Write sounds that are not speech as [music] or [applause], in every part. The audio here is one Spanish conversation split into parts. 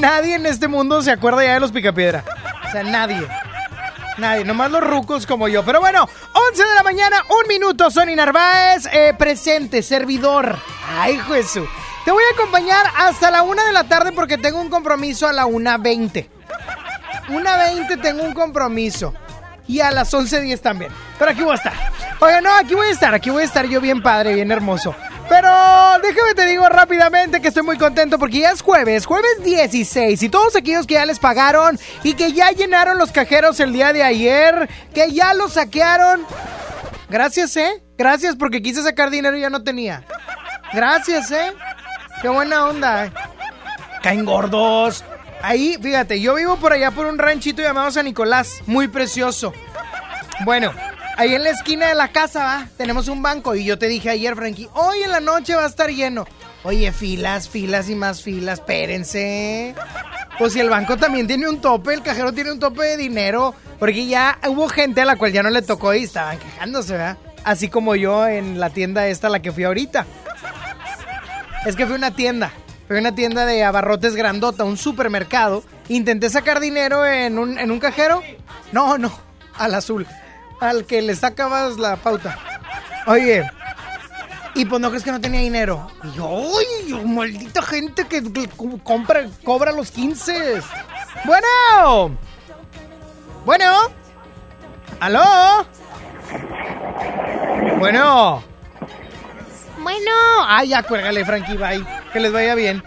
Nadie en este mundo se acuerda ya de los picapiedra. O sea, nadie. Nadie, nomás los rucos como yo. Pero bueno, 11 de la mañana, un minuto. Sony Narváez, eh, presente, servidor. Ay, Jesús. Te voy a acompañar hasta la una de la tarde porque tengo un compromiso a la 1.20. 1.20 tengo un compromiso. Y a las 11.10 también. Pero aquí voy a estar. Oye, no, aquí voy a estar. Aquí voy a estar yo bien padre, bien hermoso. Pero déjame te digo rápidamente que estoy muy contento porque ya es jueves, jueves 16 y todos aquellos que ya les pagaron y que ya llenaron los cajeros el día de ayer, que ya los saquearon. Gracias, ¿eh? Gracias porque quise sacar dinero y ya no tenía. Gracias, ¿eh? Qué buena onda. eh. Caen gordos. Ahí, fíjate, yo vivo por allá por un ranchito llamado San Nicolás, muy precioso. Bueno, ahí en la esquina de la casa, va, tenemos un banco y yo te dije ayer, Frankie, hoy en la noche va a estar lleno. Oye, filas, filas y más filas, espérense. Pues si el banco también tiene un tope, el cajero tiene un tope de dinero, porque ya hubo gente a la cual ya no le tocó y estaban quejándose, ¿verdad? Así como yo en la tienda esta a la que fui ahorita. Es que fui a una tienda. Fui a una tienda de abarrotes grandota, un supermercado. Intenté sacar dinero en un, en un cajero. No, no, al azul. Al que le sacabas la pauta. Oye, y pues no crees que no tenía dinero. Y yo, ¡ay, maldita gente que, que co- compra, cobra los 15! Bueno. Bueno. ¿Aló? Bueno. Bueno. Ay, ya cuélgale, Frankie, bye. Que les vaya bien.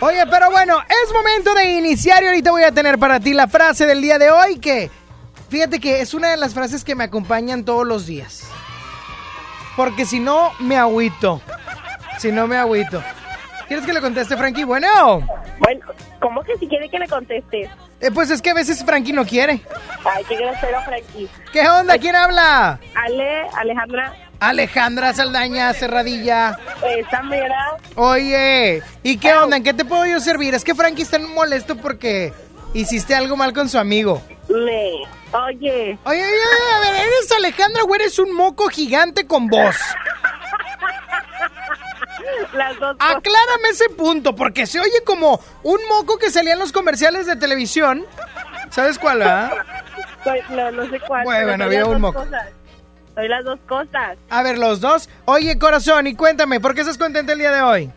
Oye, pero bueno, es momento de iniciar y ahorita voy a tener para ti la frase del día de hoy que... Fíjate que es una de las frases que me acompañan todos los días. Porque si no, me agüito. Si no, me agüito. ¿Quieres que le conteste, Frankie? Bueno. Bueno, ¿cómo que si quiere que le conteste? Eh, pues es que a veces Frankie no quiere. Ay, qué grosero, Frankie. ¿Qué onda? ¿Quién habla? Ale, Alejandra, Alejandra Saldaña Cerradilla. esa mera, Oye, ¿y qué onda? ¿En qué te puedo yo servir? Es que Frankie está molesto porque hiciste algo mal con su amigo. Me. Oye, Oye, oye, oye, a ver, ¿eres Alejandra o eres un moco gigante con voz? las dos cosas. Aclárame ese punto, porque se oye como un moco que salía en los comerciales de televisión. ¿Sabes cuál? Soy- no, no sé cuál. Bueno, soy había un moco. cosas. Soy las dos cosas. A ver, los dos. Oye, corazón, y cuéntame, ¿por qué estás contenta el día de hoy?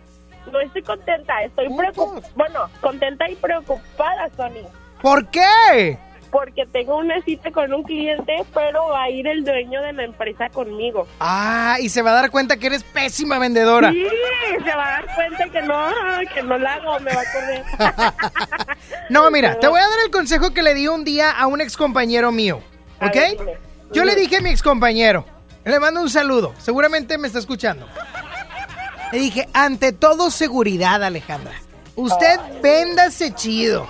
No estoy contenta, estoy preocupada. Bueno, contenta y preocupada, Sony. ¿Por qué? Porque tengo una cita con un cliente, pero va a ir el dueño de la empresa conmigo. Ah, y se va a dar cuenta que eres pésima vendedora. Sí, se va a dar cuenta que no, que no la hago, me va a correr. [laughs] No, mira, te voy a dar el [laughs] consejo que le di un día a un ex compañero mío. ¿Ok? ver, dime. Yo le dije a mi ex compañero, le mando un saludo, seguramente me está escuchando. Le dije, ante todo seguridad, Alejandra. Usted véndase chido.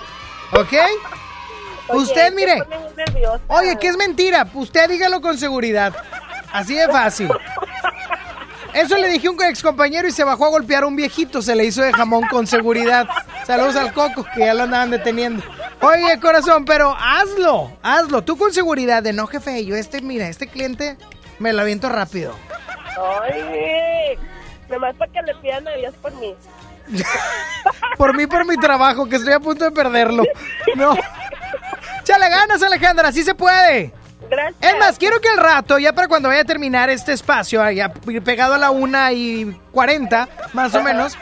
¿Ok? Oye, Usted, mire. Oye, que es mentira. Usted dígalo con seguridad. Así de fácil. Eso le dije a un ex compañero y se bajó a golpear a un viejito. Se le hizo de jamón con seguridad. Saludos al coco, que ya lo andaban deteniendo. Oye, corazón, pero hazlo, hazlo. Tú con seguridad de no, jefe. Yo este, mira, este cliente me lo aviento rápido. Ay, nomás para que le pidan a Dios por mí. [laughs] Por mí, por mi trabajo, que estoy a punto de perderlo. No. Chale ganas, Alejandra, así se puede. Gracias. Es más, quiero que al rato, ya para cuando vaya a terminar este espacio, ya pegado a la una y 40, más o menos,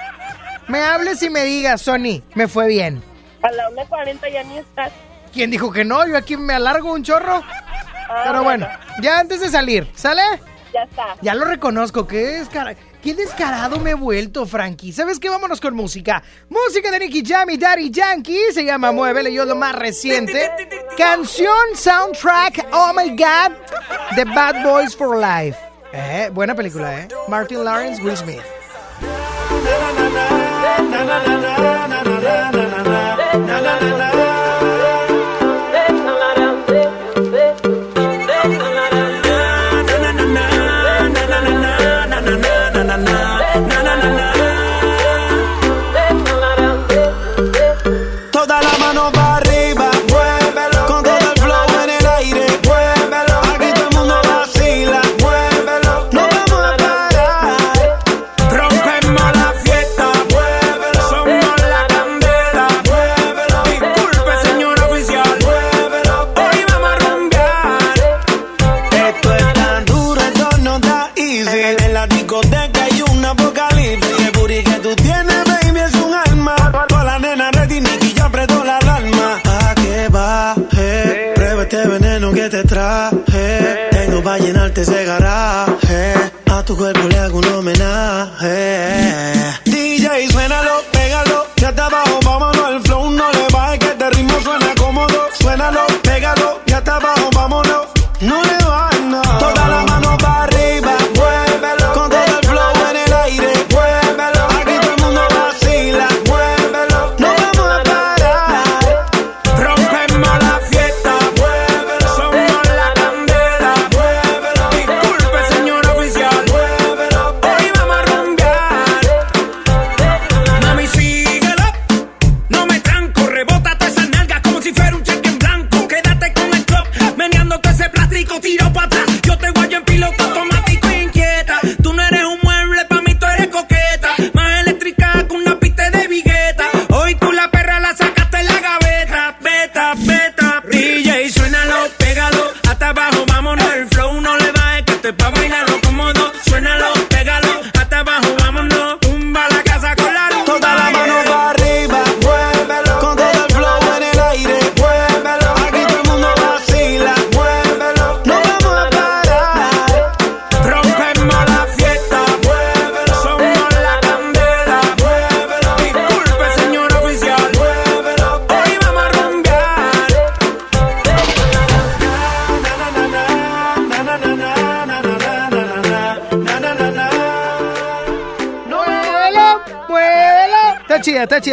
me hables y me digas, Sony, me fue bien. A la 1.40 ya ni estás. ¿Quién dijo que no? Yo aquí me alargo un chorro. Ah, Pero bueno, ya antes de salir, ¿sale? Ya está. Ya lo reconozco, qué, descara- qué descarado me he vuelto, Frankie. ¿Sabes qué? Vámonos con música. Música de Nicky Jam y Daddy Yankee. Se llama Muévele, yo lo más reciente. Canción, soundtrack, oh my god, The Bad Boys for Life. Eh, buena película, ¿eh? Martin Lawrence, Will Smith. No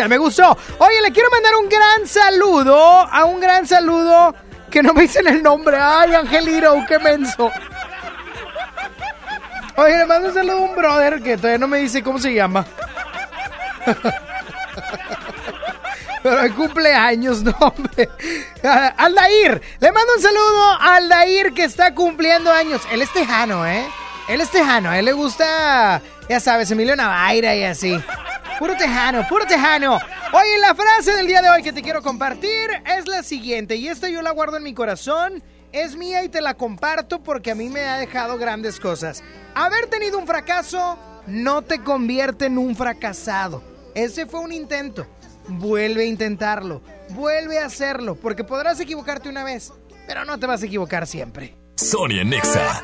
me gustó. Oye, le quiero mandar un gran saludo a un gran saludo que no me dicen el nombre. ¡Ay, Angeliro, qué menso! Oye, le mando un saludo a un brother que todavía no me dice cómo se llama. [laughs] Pero hay cumpleaños, no, hombre. [laughs] Aldair, le mando un saludo a Aldair que está cumpliendo años. Él es tejano, ¿eh? Él es tejano, a él le gusta, ya sabes, Emilio Navaira y así. Puro tejano, puro tejano. Oye, la frase del día de hoy que te quiero compartir es la siguiente, y esta yo la guardo en mi corazón. Es mía y te la comparto porque a mí me ha dejado grandes cosas. Haber tenido un fracaso no te convierte en un fracasado. Ese fue un intento. Vuelve a intentarlo. Vuelve a hacerlo. Porque podrás equivocarte una vez, pero no te vas a equivocar siempre. Sonia Nexa.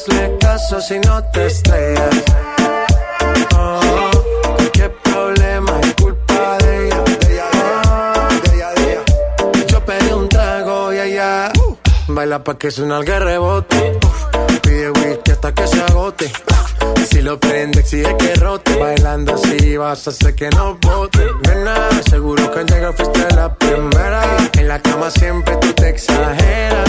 Hazle caso si no te estrellas. Oh, problema es culpa de ella. Ah, Yo pedí un trago y ella baila pa' que suena el rebote. Pide whisky hasta que se agote. Si lo prende, exige que rote. Bailando así vas a hacer que no bote. Nena, seguro que al llegar fuiste la primera. En la cama siempre tú te exageras.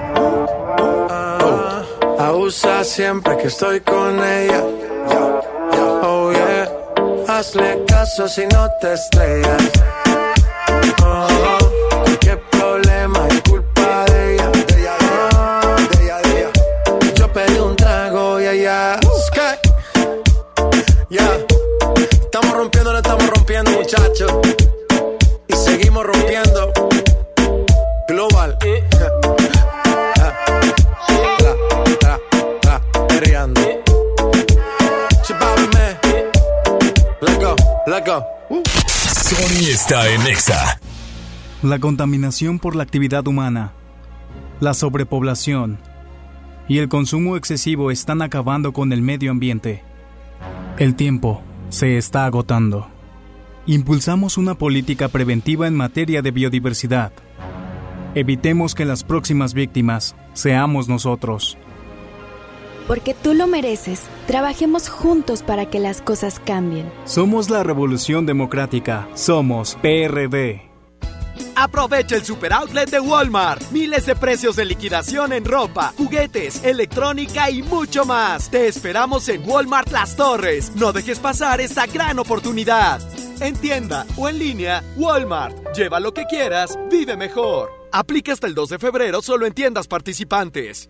Abusa siempre que estoy con ella. Oh yeah. Hazle caso si no te estrellas. Oh, qué problema es culpa de ella. Oh, yo pedí un trago y ella. Sky. Ya. Estamos rompiendo, no estamos rompiendo, muchachos. Y seguimos rompiendo. Global. Sony está en Exa. La contaminación por la actividad humana, la sobrepoblación y el consumo excesivo están acabando con el medio ambiente. El tiempo se está agotando. Impulsamos una política preventiva en materia de biodiversidad. Evitemos que las próximas víctimas seamos nosotros. Porque tú lo mereces. Trabajemos juntos para que las cosas cambien. Somos la Revolución Democrática. Somos PRD. Aprovecha el super outlet de Walmart. Miles de precios de liquidación en ropa, juguetes, electrónica y mucho más. Te esperamos en Walmart Las Torres. No dejes pasar esta gran oportunidad. En tienda o en línea, Walmart. Lleva lo que quieras, vive mejor. Aplica hasta el 2 de febrero solo en tiendas participantes.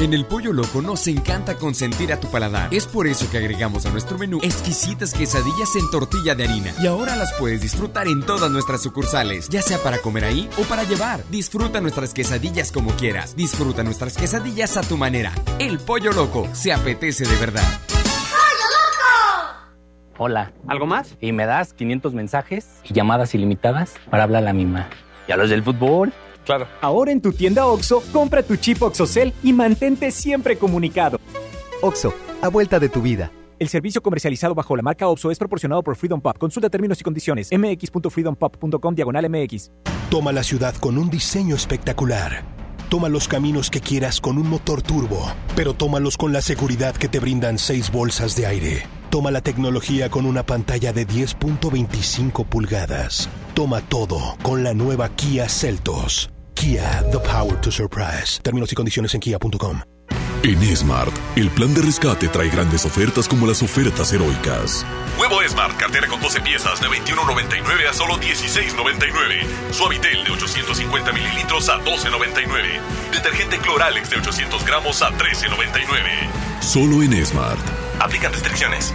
En el Pollo Loco nos encanta consentir a tu paladar. Es por eso que agregamos a nuestro menú exquisitas quesadillas en tortilla de harina. Y ahora las puedes disfrutar en todas nuestras sucursales, ya sea para comer ahí o para llevar. Disfruta nuestras quesadillas como quieras. Disfruta nuestras quesadillas a tu manera. El Pollo Loco se apetece de verdad. Hola. ¿Algo más? Y me das 500 mensajes y llamadas ilimitadas para hablar a la misma. ¿Y a los del fútbol? Claro. Ahora en tu tienda OXO, compra tu chip OXOCEL y mantente siempre comunicado. OXO, a vuelta de tu vida. El servicio comercializado bajo la marca OPSO es proporcionado por Freedom Pop. Consulta términos y condiciones. mx.freedompop.com diagonal mx. Toma la ciudad con un diseño espectacular. Toma los caminos que quieras con un motor turbo, pero tómalos con la seguridad que te brindan seis bolsas de aire. Toma la tecnología con una pantalla de 10.25 pulgadas. Toma todo con la nueva Kia Celtos. Kia, the power to surprise. Términos y condiciones en kia.com. En Smart, el plan de rescate trae grandes ofertas como las ofertas heroicas. Huevo Smart, cartera con 12 piezas de 21.99 a solo 16.99. Suavitel de 850 mililitros a 12.99. Detergente Cloralex de 800 gramos a 13.99. Solo en Smart. Aplican restricciones.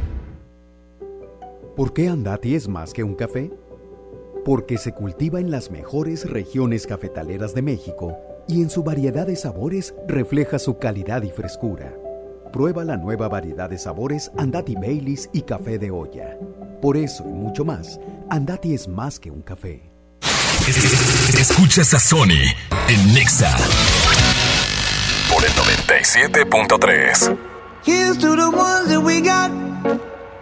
¿Por qué Andati es más que un café? Porque se cultiva en las mejores regiones cafetaleras de México y en su variedad de sabores refleja su calidad y frescura. Prueba la nueva variedad de sabores Andati Baileys y café de olla. Por eso y mucho más, Andati es más que un café. Escuchas a Sony en Nexa por el 97.3.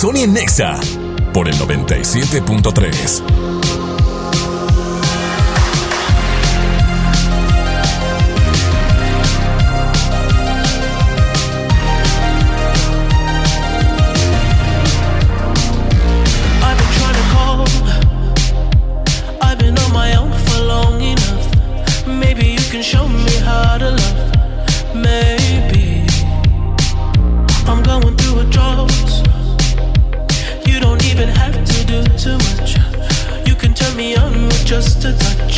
Sony Nexa por el 97.3. To touch.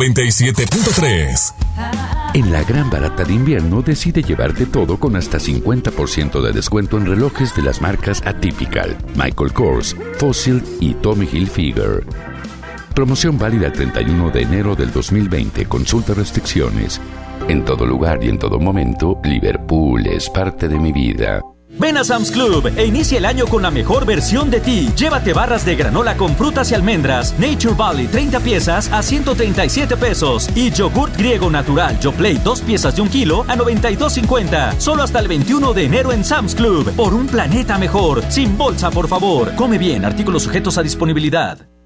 97.3. En la gran barata de invierno decide llevarte todo con hasta 50% de descuento en relojes de las marcas Atypical, Michael Kors, Fossil y Tommy Hilfiger. Promoción válida el 31 de enero del 2020. Consulta restricciones. En todo lugar y en todo momento, Liverpool es parte de mi vida. Ven a Sam's Club e inicia el año con la mejor versión de ti. Llévate barras de granola con frutas y almendras, Nature Valley 30 piezas a 137 pesos y yogurt griego natural Yoplait 2 piezas de un kilo a 92.50. Solo hasta el 21 de enero en Sam's Club. Por un planeta mejor. Sin bolsa, por favor. Come bien. Artículos sujetos a disponibilidad.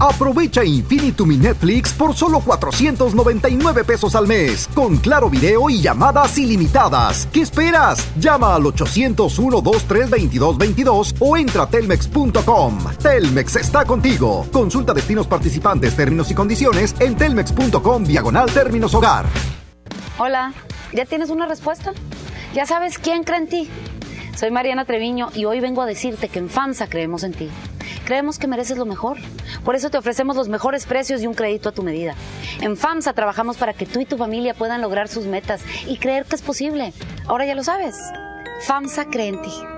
Aprovecha Infinitum y Netflix por solo 499 pesos al mes, con claro video y llamadas ilimitadas. ¿Qué esperas? Llama al 801-232222 o entra a telmex.com. Telmex está contigo. Consulta destinos participantes, términos y condiciones en telmex.com diagonal términos hogar. Hola, ¿ya tienes una respuesta? ¿Ya sabes quién cree en ti? Soy Mariana Treviño y hoy vengo a decirte que en FAMSA creemos en ti. Creemos que mereces lo mejor. Por eso te ofrecemos los mejores precios y un crédito a tu medida. En FAMSA trabajamos para que tú y tu familia puedan lograr sus metas y creer que es posible. Ahora ya lo sabes. FAMSA cree en ti.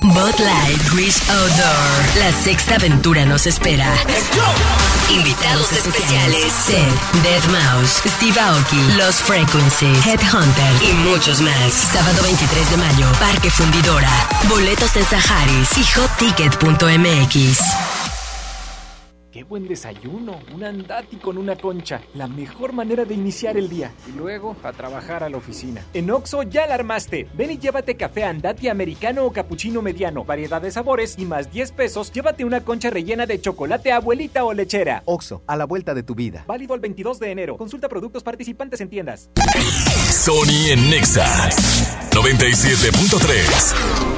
Bud Light Grease Outdoor. La sexta aventura nos espera. Invitados especiales: Seth, Dead Mouse, Steve Aoki, Los Frequencies, Headhunters y muchos más. Sábado 23 de mayo, Parque Fundidora. Boletos en Saharis y hotticket.mx. Qué buen desayuno, un andati con una concha, la mejor manera de iniciar el día. Y luego a trabajar a la oficina. En Oxo ya la armaste. Ven y llévate café andati americano o cappuccino mediano, variedad de sabores y más 10 pesos, llévate una concha rellena de chocolate abuelita o lechera. Oxo, a la vuelta de tu vida. Válido el 22 de enero. Consulta productos participantes en tiendas. Sony en Nexa 97.3.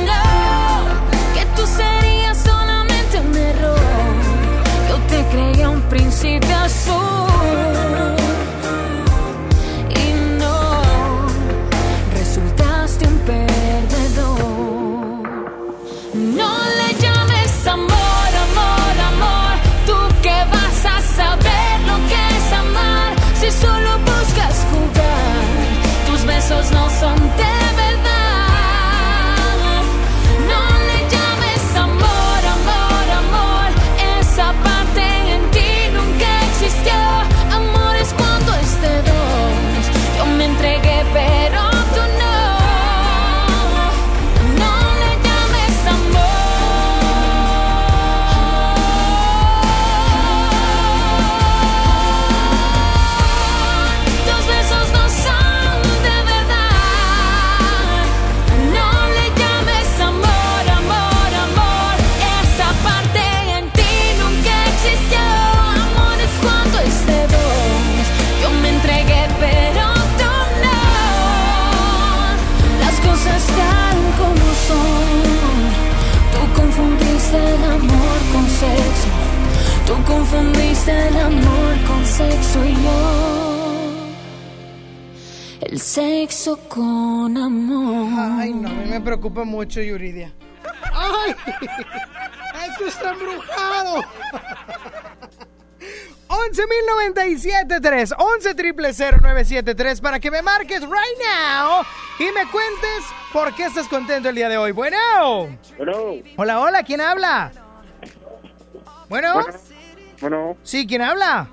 que tú serías confundiste el amor con sexo y yo. El sexo con amor. Ay, no, a mí me preocupa mucho, Yuridia. ¡Ay! [laughs] ¡Esto está embrujado! [laughs] 11.097.3 11 triple 0973 para que me marques right now y me cuentes por qué estás contento el día de hoy. Bueno. Hola, hola, ¿quién habla? Bueno. Bueno, Sí, ¿quién habla?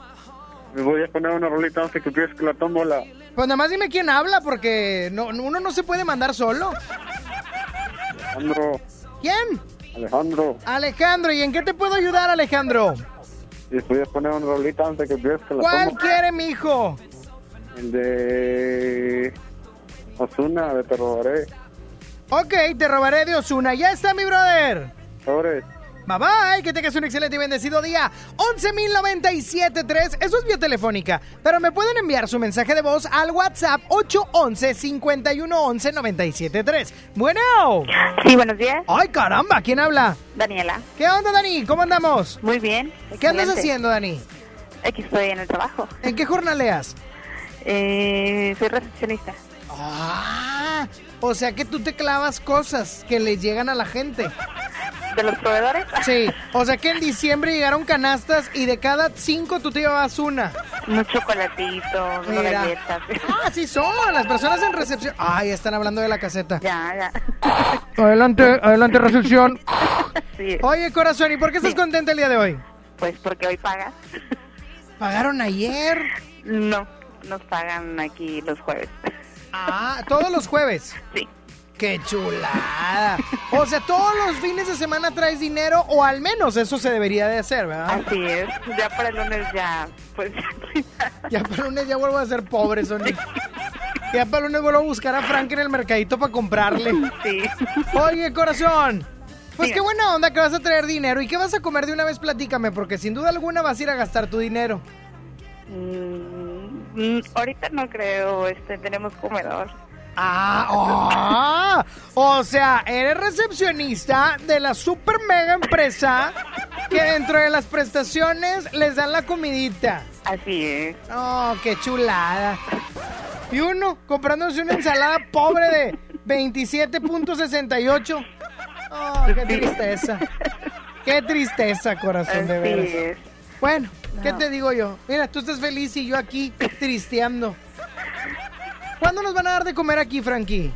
me voy a poner una rolita antes que empieces la tómbola. Pues nada más dime quién habla porque no, uno no se puede mandar solo. Alejandro, ¿Quién? Alejandro, Alejandro, ¿y en qué te puedo ayudar, Alejandro? voy a poner una rolita antes que empieces la ¿Cuál quiere, mijo? El de Osuna, de Te robaré. Ok, te robaré de Osuna. Ya está, mi brother. Sobre. Bye bye, que tengas un excelente y bendecido día. 11.097.3, eso es vía telefónica. Pero me pueden enviar su mensaje de voz al WhatsApp 811-5111-973. Bueno. Sí, buenos días. Ay, caramba, ¿quién habla? Daniela. ¿Qué onda, Dani? ¿Cómo andamos? Muy bien. ¿Qué andas haciendo, Dani? Aquí estoy en el trabajo. ¿En qué jornaleas? Eh, soy recepcionista. Ah, o sea que tú te clavas cosas que le llegan a la gente. [laughs] ¿De los proveedores? [laughs] Sí, o sea que en diciembre llegaron canastas y de cada cinco tú te llevabas una. Un chocolatito, una Mira. galletas. Ah, sí son, las personas en recepción. Ay, están hablando de la caseta. Ya, ya. Adelante, adelante, recepción. Sí. Oye, corazón, ¿y por qué estás contenta el día de hoy? Pues porque hoy pagas. ¿Pagaron ayer? No, nos pagan aquí los jueves. Ah, todos los jueves. Sí. ¡Qué chulada! O sea, todos los fines de semana traes dinero, o al menos eso se debería de hacer, ¿verdad? Así es. Ya para el lunes ya, pues Ya para el lunes ya vuelvo a ser pobre, Sony. Ya para el lunes vuelvo a buscar a Frank en el mercadito para comprarle. Sí. Oye, corazón. Pues qué buena onda que vas a traer dinero. ¿Y qué vas a comer de una vez? Platícame, porque sin duda alguna vas a ir a gastar tu dinero. Mm, mm, ahorita no creo, este, tenemos comedor. Ah, ah, o sea, eres recepcionista de la super mega empresa que dentro de las prestaciones les dan la comidita. Así es. Oh, qué chulada. Y uno comprándose una ensalada pobre de 27.68. Oh, qué tristeza. Qué tristeza, corazón, de veras. es. Bueno, ¿qué No. te digo yo? Mira, tú estás feliz y yo aquí tristeando. ¿Cuándo nos van a dar de comer aquí, Frankie?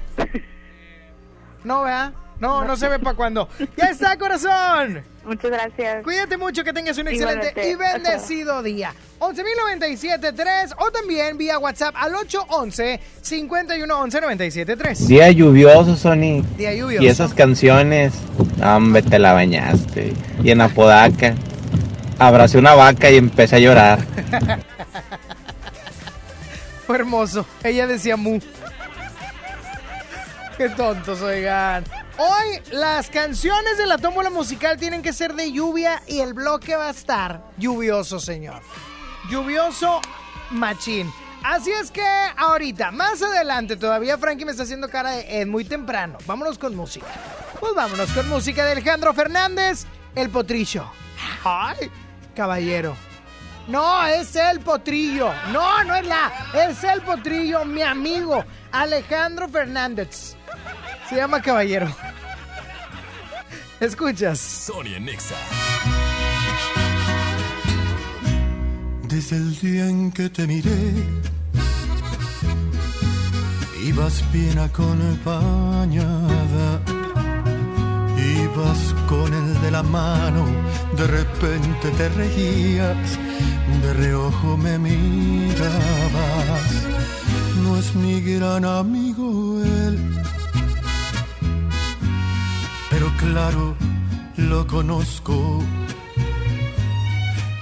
No, ¿verdad? No, no se ve para cuándo. ¡Ya está, corazón! Muchas gracias. Cuídate mucho, que tengas un excelente y bendecido día. 11.097.3 o también vía WhatsApp al 811-511-973. Día lluvioso, Sony. Día lluvioso. Y esas canciones, hombre, te la bañaste. Y en Apodaca, abracé una vaca y empecé a llorar. [laughs] Fue hermoso. Ella decía mu. Qué tontos, oigan. Hoy las canciones de la tómbola musical tienen que ser de lluvia y el bloque va a estar lluvioso, señor. Lluvioso machín. Así es que ahorita, más adelante, todavía Frankie me está haciendo cara de muy temprano. Vámonos con música. Pues vámonos con música de Alejandro Fernández, El Potrillo. Ay, caballero. No, es el potrillo. No, no es la. Es el potrillo, mi amigo Alejandro Fernández. Se llama Caballero. Escuchas. Sonia Nexa. Desde el día en que te miré, ibas bien acompañada. Ibas con el de la mano, de repente te reías, de reojo me mirabas. No es mi gran amigo él, pero claro, lo conozco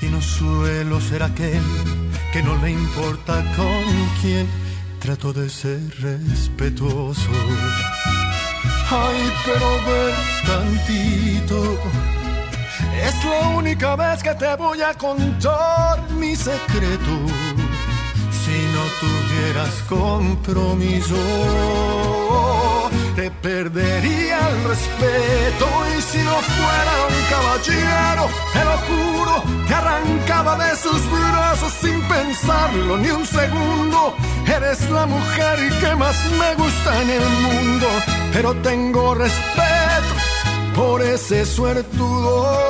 y no suelo ser aquel que no le importa con quién trato de ser respetuoso. Ay, pero ven tantito. Es la única vez que te voy a contar mi secreto. Si no tuvieras compromiso, te perdería el respeto. Y si no fuera un caballero, te lo juro, te arrancaba de sus brazos sin pensarlo ni un segundo. Eres la mujer que más me gusta en el mundo, pero tengo respeto por ese suertudo.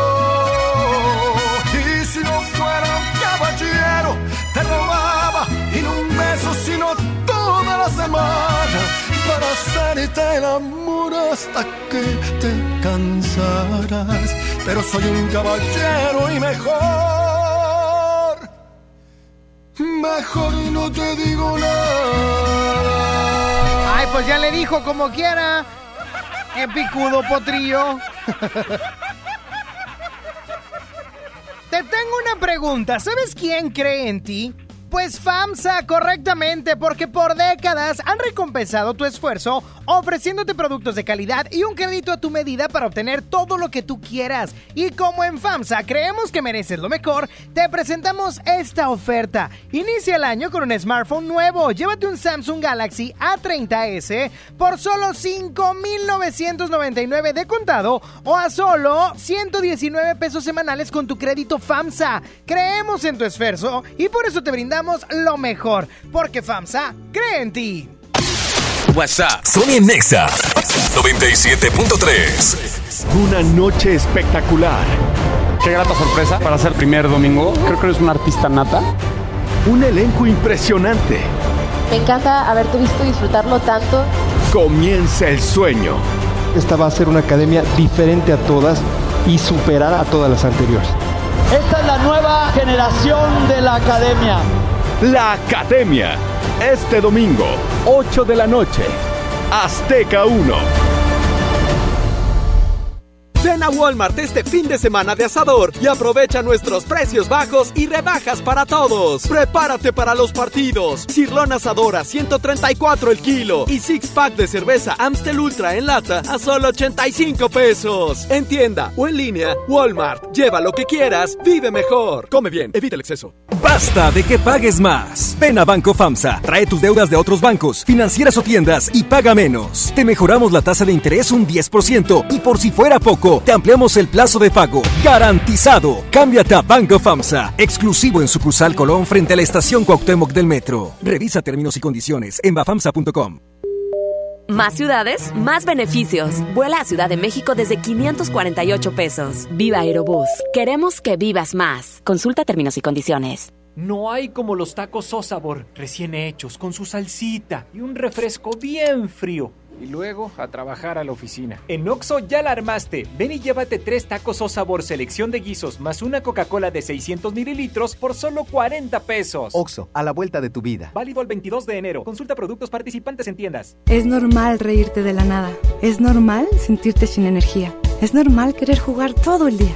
Semana para hacerte el amor hasta que te cansarás. Pero soy un caballero y mejor, mejor no te digo nada. Ay, pues ya le dijo como quiera. Epicudo potrillo. Te tengo una pregunta. ¿Sabes quién cree en ti? Pues FAMSA, correctamente, porque por décadas han recompensado tu esfuerzo ofreciéndote productos de calidad y un crédito a tu medida para obtener todo lo que tú quieras. Y como en FAMSA creemos que mereces lo mejor, te presentamos esta oferta. Inicia el año con un smartphone nuevo. Llévate un Samsung Galaxy A30s por solo 5,999 de contado o a solo 119 pesos semanales con tu crédito FAMSA. Creemos en tu esfuerzo y por eso te brindamos lo mejor, porque FAMSA cree en ti. WhatsApp. Sony Nexa 97.3. Una noche espectacular. Qué grata sorpresa para ser primer domingo. Creo que eres un artista nata. Un elenco impresionante. Me encanta haberte visto disfrutarlo tanto. Comienza el sueño. Esta va a ser una academia diferente a todas y superar a todas las anteriores. Esta es la nueva generación de la academia. La Academia. Este domingo, 8 de la noche. Azteca 1. Ven a Walmart este fin de semana de asador y aprovecha nuestros precios bajos y rebajas para todos. Prepárate para los partidos. Cirlón asadora 134 el kilo y six pack de cerveza Amstel Ultra en lata a solo 85 pesos. En tienda o en línea, Walmart. Lleva lo que quieras, vive mejor. Come bien, evita el exceso. Basta de que pagues más. Ven a Banco FAMSA, trae tus deudas de otros bancos, financieras o tiendas y paga menos. Te mejoramos la tasa de interés un 10% y por si fuera poco, te ampliamos el plazo de pago. Garantizado. Cámbiate a Banco FAMSA, exclusivo en sucursal Colón frente a la estación Cuauhtémoc del Metro. Revisa términos y condiciones en bafamsa.com. Más ciudades, más beneficios. Vuela a Ciudad de México desde 548 pesos. Viva Aerobús. Queremos que vivas más. Consulta términos y condiciones. No hay como los tacos o sabor, recién hechos, con su salsita y un refresco bien frío. Y luego a trabajar a la oficina. En Oxo ya la armaste. Ven y llévate tres tacos o sabor selección de guisos más una Coca-Cola de 600 mililitros por solo 40 pesos. Oxo, a la vuelta de tu vida. Válido el 22 de enero. Consulta productos participantes en tiendas. Es normal reírte de la nada. Es normal sentirte sin energía. Es normal querer jugar todo el día.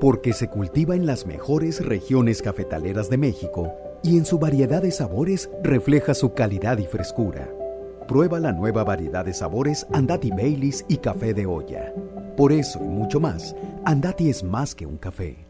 Porque se cultiva en las mejores regiones cafetaleras de México y en su variedad de sabores refleja su calidad y frescura. Prueba la nueva variedad de sabores Andati Baileys y café de olla. Por eso y mucho más, Andati es más que un café.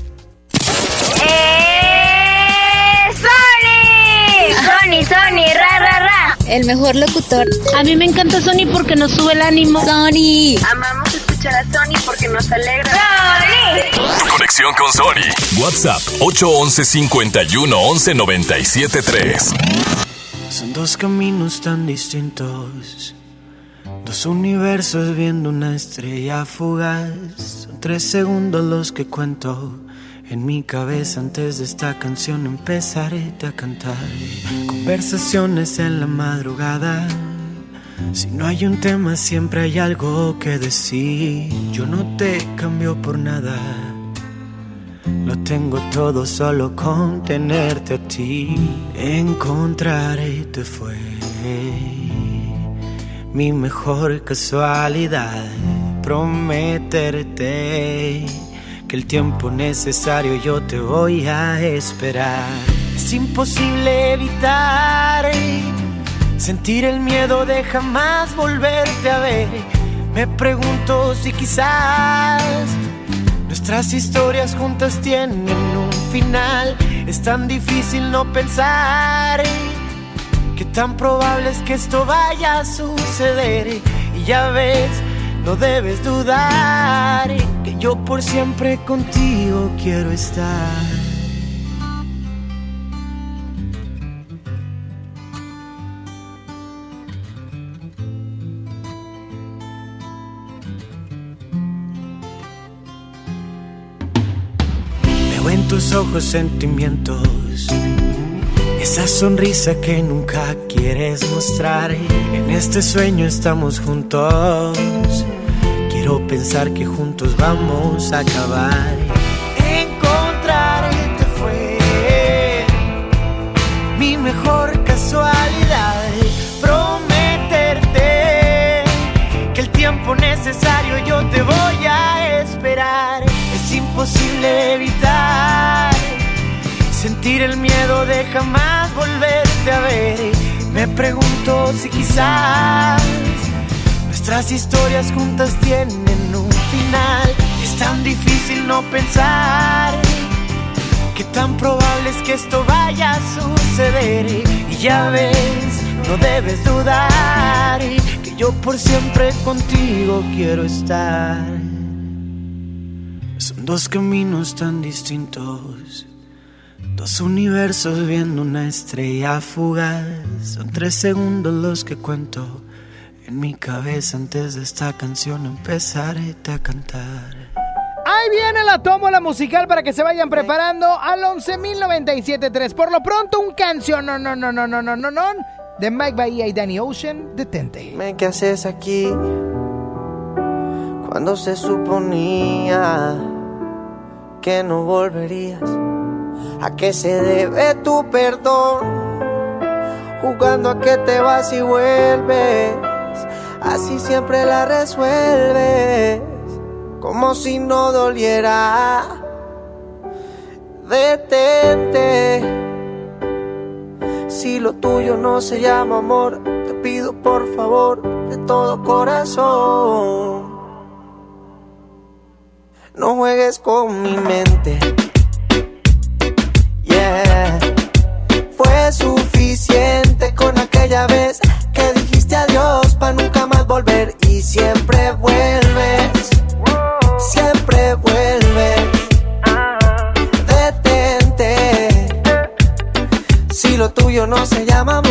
El mejor locutor. A mí me encanta Sony porque nos sube el ánimo. Sony. Amamos escuchar a Sony porque nos alegra. ¡Sony! Conexión con Sony. WhatsApp 811 51 11 97 3. Son dos caminos tan distintos. Dos universos viendo una estrella fugaz. Son tres segundos los que cuento. En mi cabeza antes de esta canción empezaré a cantar Conversaciones en la madrugada. Si no hay un tema siempre hay algo que decir. Yo no te cambio por nada. Lo tengo todo solo con tenerte a ti. Encontrarte fue mi mejor casualidad. Prometerte que el tiempo necesario yo te voy a esperar. Es imposible evitar sentir el miedo de jamás volverte a ver. Me pregunto si quizás nuestras historias juntas tienen un final. Es tan difícil no pensar que tan probable es que esto vaya a suceder. Y ya ves, no debes dudar yo por siempre contigo quiero estar. Veo en tus ojos sentimientos, esa sonrisa que nunca quieres mostrar. En este sueño estamos juntos. Pensar que juntos vamos a acabar. Encontrarte fue mi mejor casualidad. Prometerte que el tiempo necesario yo te voy a esperar. Es imposible evitar sentir el miedo de jamás volverte a ver. Me pregunto si quizás Nuestras historias juntas tienen un final. Es tan difícil no pensar que tan probable es que esto vaya a suceder. Y ya ves, no debes dudar que yo por siempre contigo quiero estar. Son dos caminos tan distintos, dos universos viendo una estrella fugaz. Son tres segundos los que cuento en mi cabeza antes de esta canción empezaré a cantar. Ahí viene la tómbola musical para que se vayan preparando al 11.097.3. Por lo pronto, un canción, no, no, no, no, no, no, no, no de Mike Bahía y Danny Ocean, Detente. ¿Qué haces aquí? Cuando se suponía que no volverías, ¿a qué se debe tu perdón? Jugando a que te vas y vuelves así siempre la resuelves, como si no doliera. Detente. Si lo tuyo no se llama amor, te pido por favor de todo corazón. No juegues con mi mente. Yeah. Fue suficiente siempre vuelves. Siempre vuelves. Detente. Si lo tuyo no se llama amor,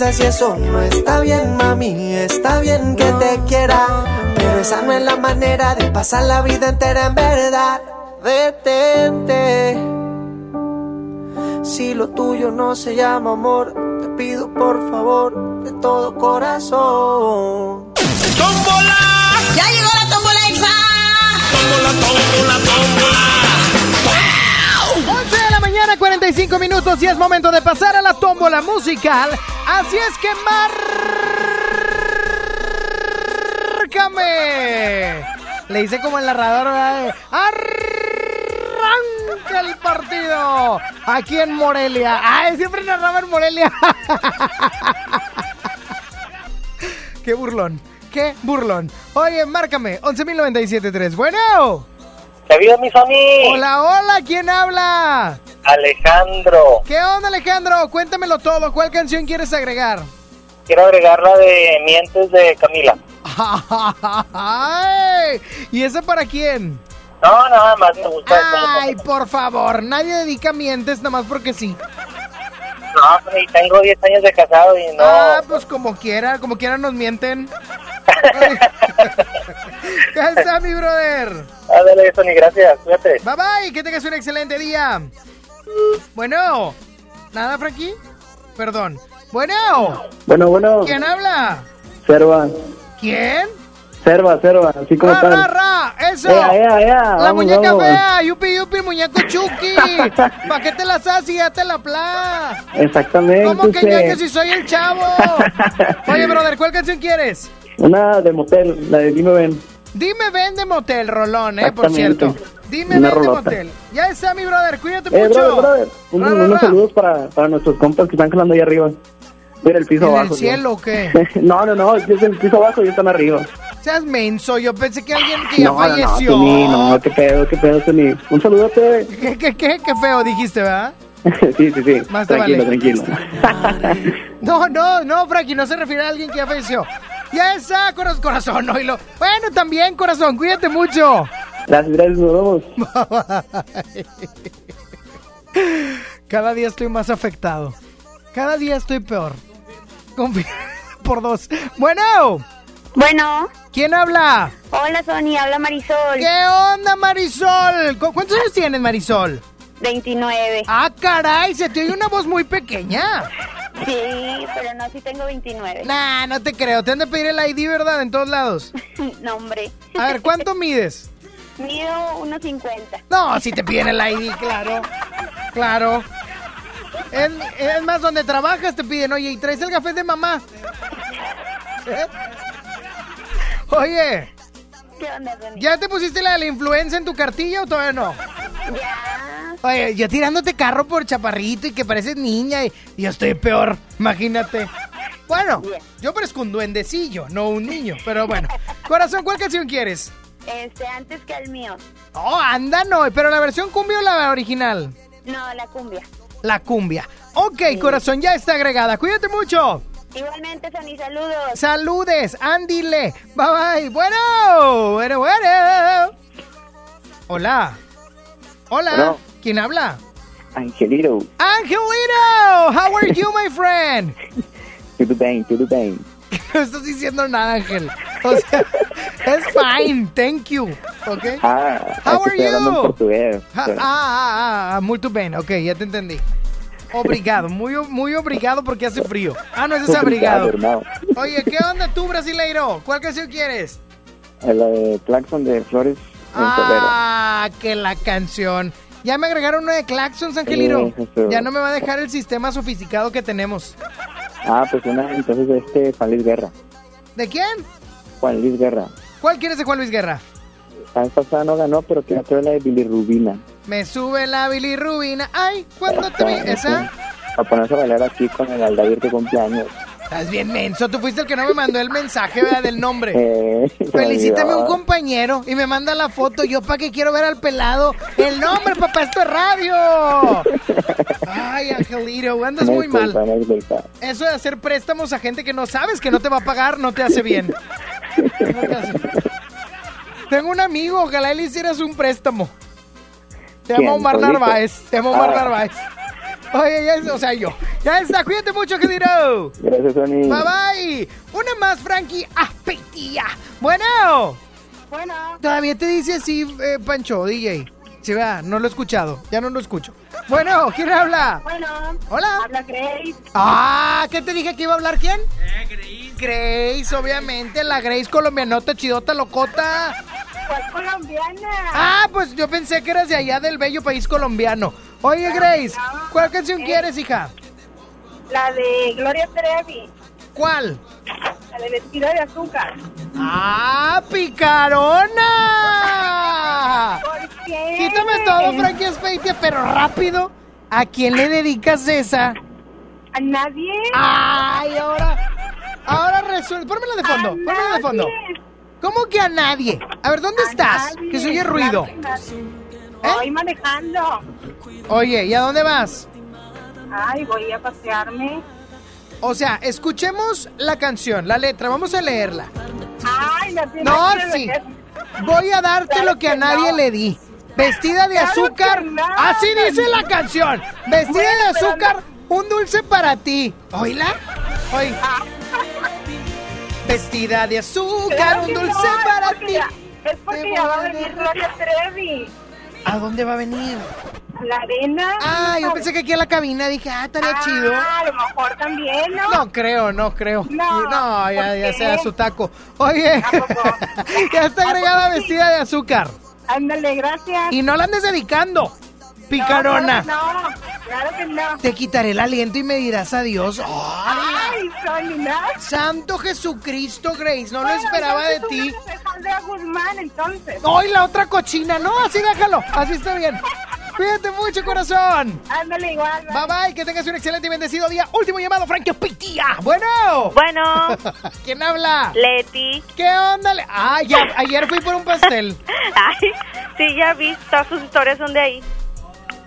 Y eso no está bien, mami. Está bien que te quiera, pero esa no es la manera de pasar la vida entera en verdad. Detente. Si lo tuyo no se llama amor, te pido por favor de todo corazón. ¡Tómbola! ¡Ya llegó la tómbola exa! ¡Tómbola, tómbola, tómbola! 11 de la mañana, 45 minutos y es momento de pasar a la tómbola musical. Así es que márcame. Le hice como el narrador, ¿verdad? Arranca el partido aquí en Morelia. Ay, siempre narraba en Morelia. [laughs] Qué burlón, qué burlón. Oye, márcame, 11.097.3. Bueno. ¡Que viva mi Sony! Hola, hola, ¿quién habla? Alejandro. ¿Qué onda, Alejandro? Cuéntamelo todo. ¿Cuál canción quieres agregar? Quiero agregar la de Mientes de Camila. Ay, ¿Y esa para quién? No, nada más me gusta. Ay, por favor, nadie dedica mientes nada más porque sí. No, pues, y tengo 10 años de casado y no. Ah, pues como quiera, como quiera nos mienten. [laughs] ¿Qué está, mi brother? Ándale, Sony, gracias. Cuídate. Bye bye, que tengas un excelente día. Bueno, ¿nada, Frankie? Perdón. Bueno, Bueno, bueno. ¿quién habla? Serva. ¿Quién? Serva, serva. Así como ¡Ra, están. ra, ra! ¡Eso! Ea, ea, ea, ¡La vamos, muñeca vamos. fea! ¡Yupi, yupi, muñeco Chucky! [laughs] ¿Para qué te la haces y ya te la pla? Exactamente. ¿Cómo que usted. ñaño si soy el chavo? [laughs] Oye, brother, ¿cuál canción quieres? Una de motel, la de Dime Ven. Dime ven de motel, Rolón, ¿eh? Por cierto. Dime, Una rolota. motel. Ya está, mi brother, cuídate Eh, mucho. brother, brother. Un- Ra, ra, unos ra. saludos para, para nuestros compas que están jalando ahí arriba. Mira el piso ¿En abajo. el tío. cielo o qué? [laughs] no, no, no, es el piso abajo y están arriba. Seas menso, yo pensé que alguien que ya no, no, no, falleció. Tony, no, qué pedo, qué pedo, Tony. Un saludote. [laughs] ¿Qué, qué, qué, qué feo dijiste, ¿verdad? [laughs] sí, sí, sí. Más te tranquilo, vale. tranquilo. No, no, no, Frankie, no se refiere a alguien que ya falleció. Ya está, corazón, corazón, oílo. Bueno, también, corazón, cuídate mucho. Gracias, gracias, nos vemos. [laughs] Cada día estoy más afectado. Cada día estoy peor. [laughs] Por dos. Bueno. Bueno. ¿Quién habla? Hola, Sony, habla Marisol. ¿Qué onda, Marisol? ¿Cu- ¿Cuántos años tienes, Marisol? 29. Ah, caray, se te oye una voz muy pequeña. Sí, pero no, sí tengo 29. Nah, no te creo. Te han de pedir el ID, ¿verdad? En todos lados. [laughs] no, hombre. A ver, ¿cuánto mides? Mido 1.50. No, si te piden el ID, claro. Claro. Es, es más, donde trabajas te piden, oye, ¿y traes el café de mamá? ¿Eh? Oye, ¿Qué onda, Sony? ¿ya te pusiste la de la influenza en tu cartilla o todavía no? Ya. Oye, yo tirándote carro por chaparrito y que pareces niña y, y yo estoy peor, imagínate. Bueno, yo parezco un duendecillo, no un niño, pero bueno. Corazón, ¿cuál canción quieres? Este, antes que el mío. Oh, anda, no, pero la versión cumbia o la original? No, la cumbia. La cumbia. Ok, corazón, ya está agregada. Cuídate mucho. Igualmente, Sony, saludos. Saludes, Andile. Bye bye. Bueno, bueno, bueno. Hola. Hola. Bueno. ¿Quién habla? Angelito, Angelito. How are you, my friend? tudo bem, tudo bem. No estás diciendo nada, Ángel. O sea, [laughs] es fine. Thank you. Ok. Ah, How es que are you? portugués. Ah, ah, ah, ah, muito bem. Ok, ya te entendí. Obrigado, muy, muy obrigado porque hace frío. Ah, no, ese es abrigado. Oye, ¿qué onda tú, brasileiro? ¿Cuál canción quieres? Es La de Claxon de Flores en. Ah, que la canción. Ya me agregaron una de Claxons, Angelito. Eh, eso. Ya no me va a dejar el sistema sofisticado que tenemos. Ah, pues una, entonces de este Juan Luis Guerra. ¿De quién? Juan Luis Guerra. ¿Cuál quieres de Juan Luis Guerra? La vez pasada no ganó, pero quiero traer la de Bilirrubina. Me sube la bilirrubina. Ay, ¿cuándo te vi? ¿Esa? Para ponerse a bailar aquí con el Aldair que cumpleaños. Estás bien menso. Tú fuiste el que no me mandó el mensaje, ¿verdad? Del nombre. [laughs] Eh, Felicítame a un compañero y me manda la foto. Yo para qué quiero ver al pelado. El nombre, papá, esto es radio. Ay, Angelito, andas muy mal. Eso de hacer préstamos a gente que no sabes que no te va a pagar no te hace bien. No te hace- Tengo un amigo, ojalá le hicieras un préstamo. Te ¿Quién, Omar? Narváez. Te llama Omar Ah. Narváez. Oye, ya es- o sea, yo. Ya está, cuídate mucho, Angelito. Gracias, Sony. Bye bye. Una más, Frankie. Apetía. Bueno. Bueno. Todavía te dice así, eh, Pancho, DJ. Sí, vea, no lo he escuchado. Ya no lo escucho. Bueno, ¿quién habla? Bueno. Hola. Habla Grace. Ah, ¿qué te dije que iba a hablar quién? Grace. Grace, obviamente, la Grace colombianota, chidota, locota. ¿Cuál colombiana? Ah, pues yo pensé que eras de allá del bello país colombiano. Oye, Grace, ¿cuál canción quieres, hija? La de Gloria Trevi. ¿Cuál? La de vestido de azúcar. ¡Ah, picarona! ¿Por qué? Quítame todo, Frankie Speitia, pero rápido. ¿A quién le dedicas esa? ¿A nadie? ¡Ay, ahora! Ahora resuelve. Pónmela de fondo, pónmela de fondo. ¿Cómo que a nadie? A ver, ¿dónde estás? Nadie. Que se oye ruido. Nadie. Voy manejando. Oye, ¿y a dónde vas? Ay, voy a pasearme. O sea, escuchemos la canción, la letra, vamos a leerla. Ay, tiene No, que sí. Voy a darte Claro lo que a nadie no. le di. Vestida de Claro azúcar. no. Así dice la canción. Vestida Bueno, de azúcar, un dulce para ti. ¿Oíla? Oí. [laughs] Vestida de azúcar, un dulce no, para ti. Es porque ya va a venir Gloria Trevi. ¿A dónde va a venir? A la arena. Ah, yo pensé que aquí en la cabina dije, ah, estaría chido. Ah, a lo mejor también, ¿no? No creo, no creo. No, No, ya, ¿por ya sea su taco. Oye, [laughs] ya está agregada vestida de azúcar. Ándale, gracias. Y no la andes dedicando, picarona. No, claro que no, claro que no. Te quitaré el aliento y me dirás adiós. ¡Ay! Ay. Santo Jesucristo, Grace, no lo esperaba de ti. Guzmán, entonces. Hoy la otra cochina, no, así déjalo, así está bien. Cuídate mucho, corazón. Ándale igual. Bye bye, que tengas un excelente y bendecido día. Último llamado, Frankie Pitía. Bueno. Bueno. [laughs] ¿Quién habla? Leti. ¿Qué onda? Ah, ya, ayer fui por un pastel. [laughs] Ay, sí, ya vi, todas sus historias son de ahí.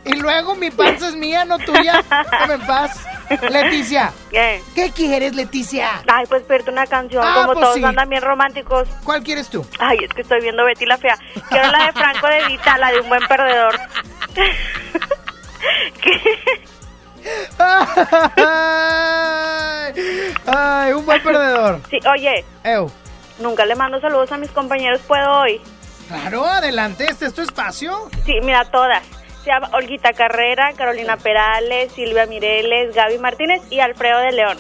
Y luego mi panza es mía, no tuya. Dame en paz. Leticia. ¿Qué? ¿Qué quieres, Leticia? Ay, pues perderte una canción, Ah, como pues todos sí. andan bien románticos. ¿Cuál quieres tú? Ay, es que estoy viendo Betty la Fea. Quiero la de Franco de Vita, la de un buen perdedor. [laughs] Ay, ay, un buen perdedor. Sí, oye, Ew. nunca le mando saludos a mis compañeros, ¿puedo hoy? Claro, adelante, este es tu espacio. Sí, mira, todas. Olguita Carrera, Carolina Perales, Silvia Mireles, Gaby Martínez y Alfredo de León.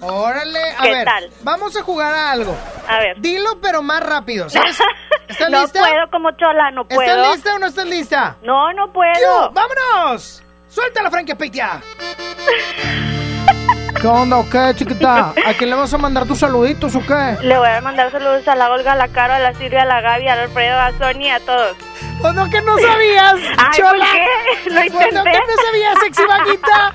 Órale, a ¿Qué ver, tal? vamos a jugar a algo. A ver. Dilo, pero más rápido, ¿sabes? [laughs] ¿Estás no lista? puedo como chola, no puedo. ¿Estás lista o no estás lista? No, no puedo. ¡Yo! ¡Vámonos! ¡Suéltala, Frankie Pitia! [laughs] ¿Qué onda o qué, chiquita? ¿A quién le vas a mandar tus saluditos o qué? Le voy a mandar saludos a la Olga, a la Caro, a la Silvia, a la Gaby, al Alfredo, a Sonia, a todos. ¿O no que no sabías? [laughs] Ay, chola? ¿por qué? Lo ¿O no que no sabías, sexy vaguita?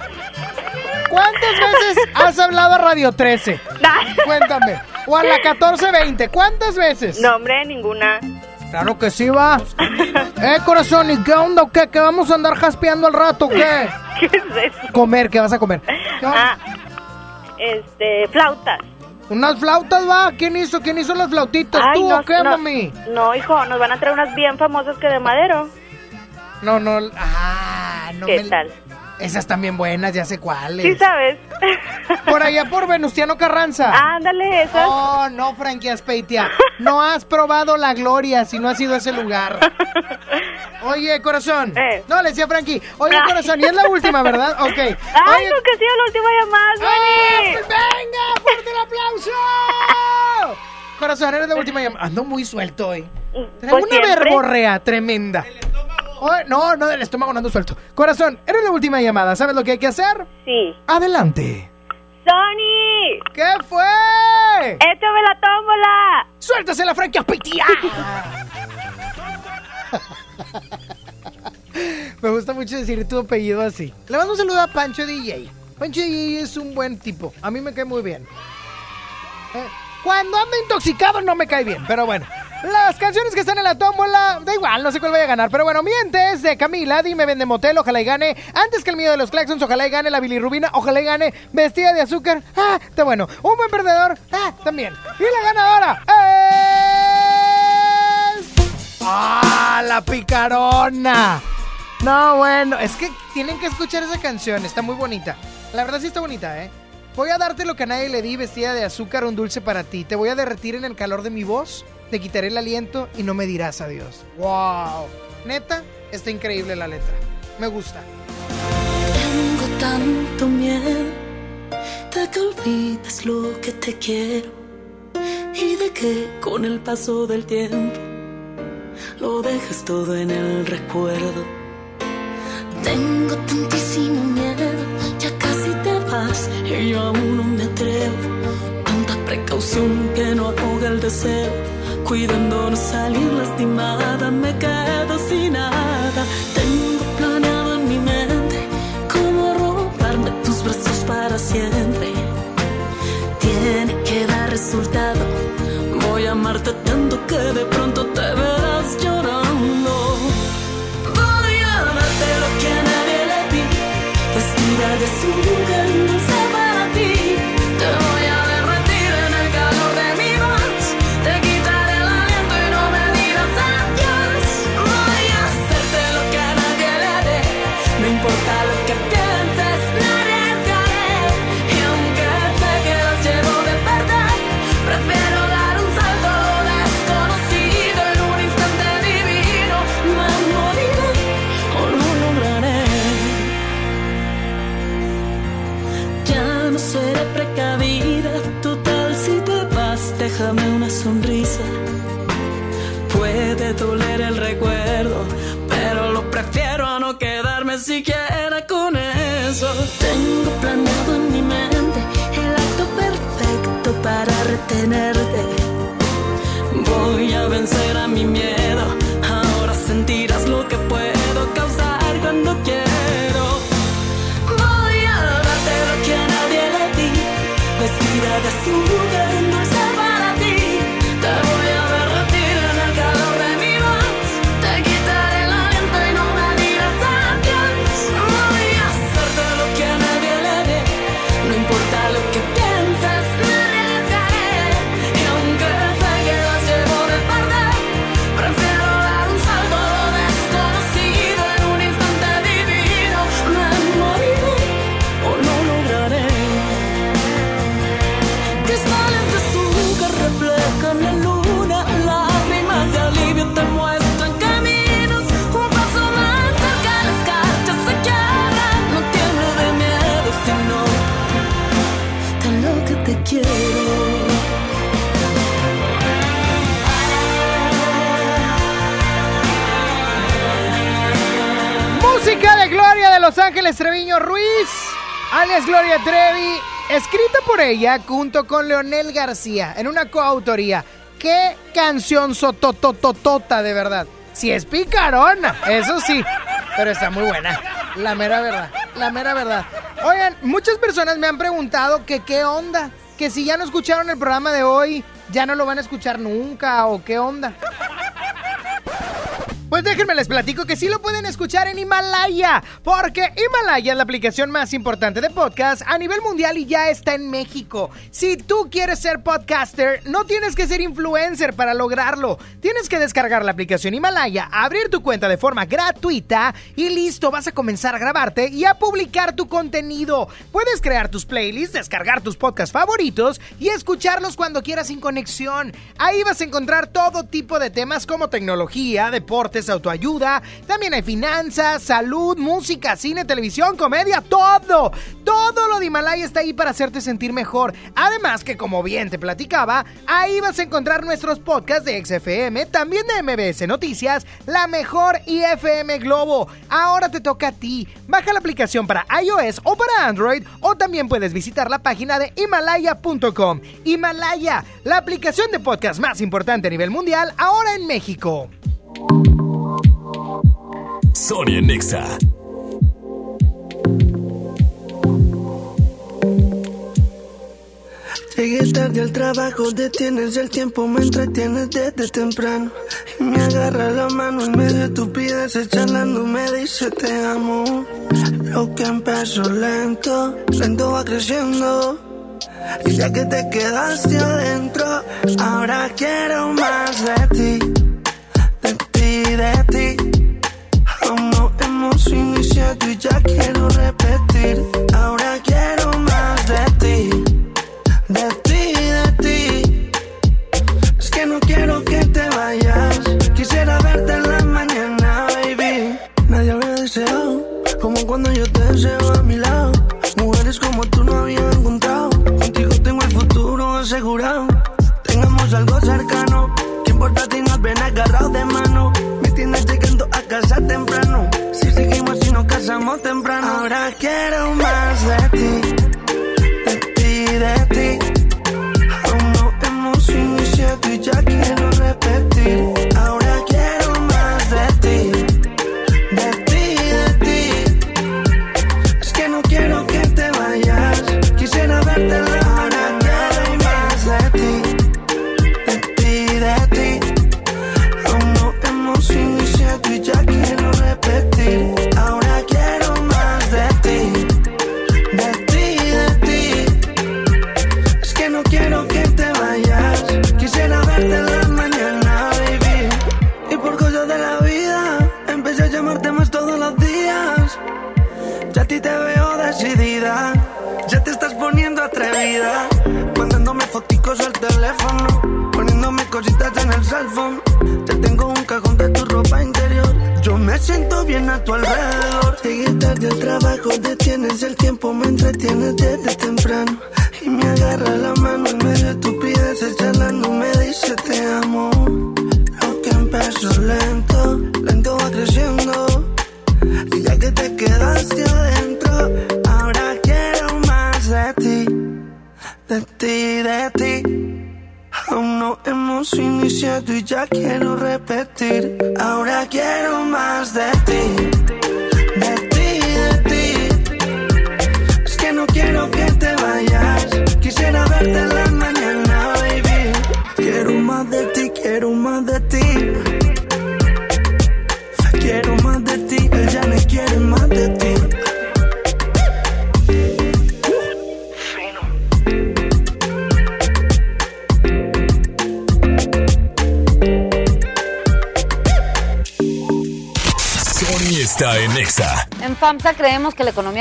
¿Cuántas veces has hablado a Radio 13? [laughs] Cuéntame. O a la 1420, ¿cuántas veces? No, hombre, ninguna. Claro que sí, va. eh, corazón, ¿y qué onda o qué? ¿Que vamos a andar jaspeando al rato o qué? [laughs] ¿Qué es eso? Comer, ¿qué vas a comer? Ah, este, flautas. Unas flautas, va. ¿Quién hizo? ¿Quién hizo las flautitas? Ay, ¿Tú no, o qué, no, mami? No, hijo, nos van a traer unas bien famosas que de madero. No, no. Ah, no ¿Qué me- tal? Esas también buenas, ya sé cuáles. Sí sabes. Por allá por Venustiano Carranza. Ándale, esas. Oh, no, Frankie Aspeitia. No has probado la gloria si no has ido a ese lugar. Oye, corazón. No, le decía Frankie. Oye, Eh. Ay. corazón, y es la última, ¿verdad? Ok. Ay, Oye, no, que ha sido la última llamada, ¡Ah, Sony. pues ¡Venga! ¡Fuerte el aplauso! Corazón, eres la última llamada. Ando muy suelto hoy. Traigo Pues una siempre. verborrea tremenda. Oye, no, no, del estómago no ando suelto. Corazón, eres la última llamada. ¿Sabes lo que hay que hacer? Sí. Adelante. ¡Sony! ¿Qué fue? ¡Échame la tómbola! ¡Suéltase la franquia Pitia! [laughs] Me gusta mucho decir tu apellido así. Le mando un saludo a Pancho DJ. Pancho DJ es un buen tipo. A mí me cae muy bien. Eh, Cuando anda intoxicado no me cae bien, pero bueno. Las canciones que están en la tómbola, da igual, no sé cuál vaya a ganar. Pero bueno, mientes de Camila, dime vende motel, ojalá y gane. Antes que el mío de los Claxons, ojalá y gane la bilirrubina, ojalá y gane. Vestida de azúcar, ah, está bueno. Un buen perdedor, ah, también. Y la ganadora es. ¡Ah, la picarona! No, bueno, es que tienen que escuchar esa canción, está muy bonita. La verdad sí está bonita, ¿eh? Voy a darte lo que a nadie le di, vestida de azúcar, un dulce para ti. Te voy a derretir en el calor de mi voz, te quitaré el aliento y no me dirás adiós. ¡Wow! Neta, está increíble la letra. Me gusta. Tengo tanto miedo de que olvides lo que te quiero y de que con el paso del tiempo lo dejes todo en el recuerdo. Tengo tantísimo miedo, ya casi te y yo aún no me atrevo. Tanta precaución que no ahoga el deseo, cuidando no salir lastimada, me quedo sin nada. Tengo planeado en mi mente cómo robarme tus brazos para siempre. Tiene que dar resultado. Voy a amarte tanto que de pronto ella junto con Leonel García en una coautoría. ¡Qué canción sotototota de verdad! Si es picarona, eso sí, pero está muy buena. La mera verdad, la mera verdad. Oigan, muchas personas me han preguntado que qué onda, que si ya no escucharon el programa de hoy, ya no lo van a escuchar nunca o qué onda. Pues déjenme les platico que sí lo pueden escuchar en Himalaya, porque Himalaya es la aplicación más importante de podcast a nivel mundial y ya está en México. Si tú quieres ser podcaster, no tienes que ser influencer para lograrlo. Tienes que descargar la aplicación Himalaya, abrir tu cuenta de forma gratuita y listo, vas a comenzar a grabarte y a publicar tu contenido. Puedes crear tus playlists, descargar tus podcasts favoritos y escucharlos cuando quieras sin conexión. Ahí vas a encontrar todo tipo de temas como tecnología, deportes, autoayuda, también hay finanzas, salud, música, cine, televisión, comedia, todo. Todo lo de Himalaya está ahí para hacerte sentir mejor. Además que como bien te platicaba, ahí vas a encontrar nuestros podcasts de XFM, también de MBS Noticias, La Mejor y FM Globo. Ahora te toca a ti. Baja la aplicación para iOS o para Android o también puedes visitar la página de himalaya.com. Himalaya, la aplicación de podcast más importante a nivel mundial, ahora en México. Sonia Nexa. Llegué tarde al trabajo, detienes el tiempo, me entretienes desde temprano. Y me agarra la mano en medio de estupideces, charlando, me dice te amo. Lo que empezó lento, lento va creciendo. Y ya que te quedaste adentro, ahora quiero más de ti, de ti,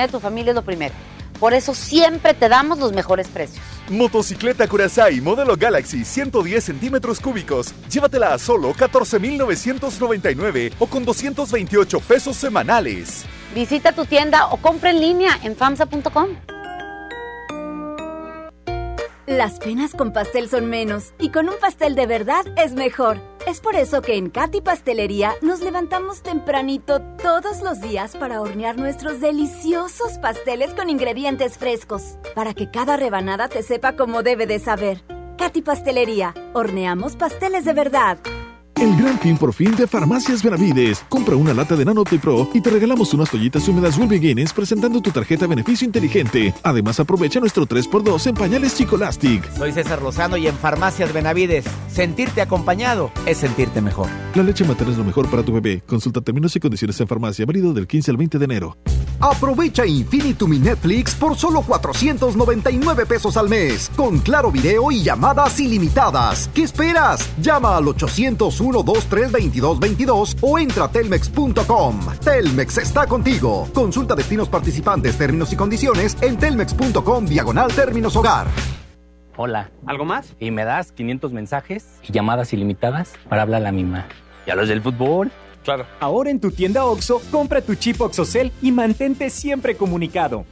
de tu familia es lo primero. Por eso siempre te damos los mejores precios. Motocicleta Curaçao modelo Galaxy 110 centímetros cúbicos. Llévatela a solo 14,999 o con 228 pesos semanales. Visita tu tienda o compra en línea en FAMSA.com. Las penas con pastel son menos y con un pastel de verdad es mejor. Es por eso que en Katy Pastelería nos levantamos tempranito todos los días para hornear nuestros deliciosos pasteles con ingredientes frescos, para que cada rebanada te sepa como debe de saber. Katy Pastelería, horneamos pasteles de verdad. El gran fin por fin de Farmacias Benavides. Compra una lata de Nano Pro y te regalamos unas toallitas húmedas Will Beginnings presentando tu tarjeta beneficio inteligente. Además, aprovecha nuestro 3x2 en pañales Chicolastic. Soy César Lozano y en Farmacias Benavides, sentirte acompañado es sentirte mejor. La leche materna es lo mejor para tu bebé. Consulta términos y condiciones en farmacia. Válido del 15 al 20 de enero. Aprovecha Infinitum y Netflix por solo 499 pesos al mes, con claro video y llamadas ilimitadas. ¿Qué esperas? Llama al 801-232222 o entra a telmex.com. Telmex está contigo. Consulta destinos participantes, términos y condiciones en telmex.com diagonal términos hogar. Hola. ¿Algo más? Y me das 500 mensajes y llamadas ilimitadas para hablar a la misma. ¿Y a los del fútbol? Claro. Ahora en tu tienda OXO, compra tu chip OXOCEL y mantente siempre comunicado.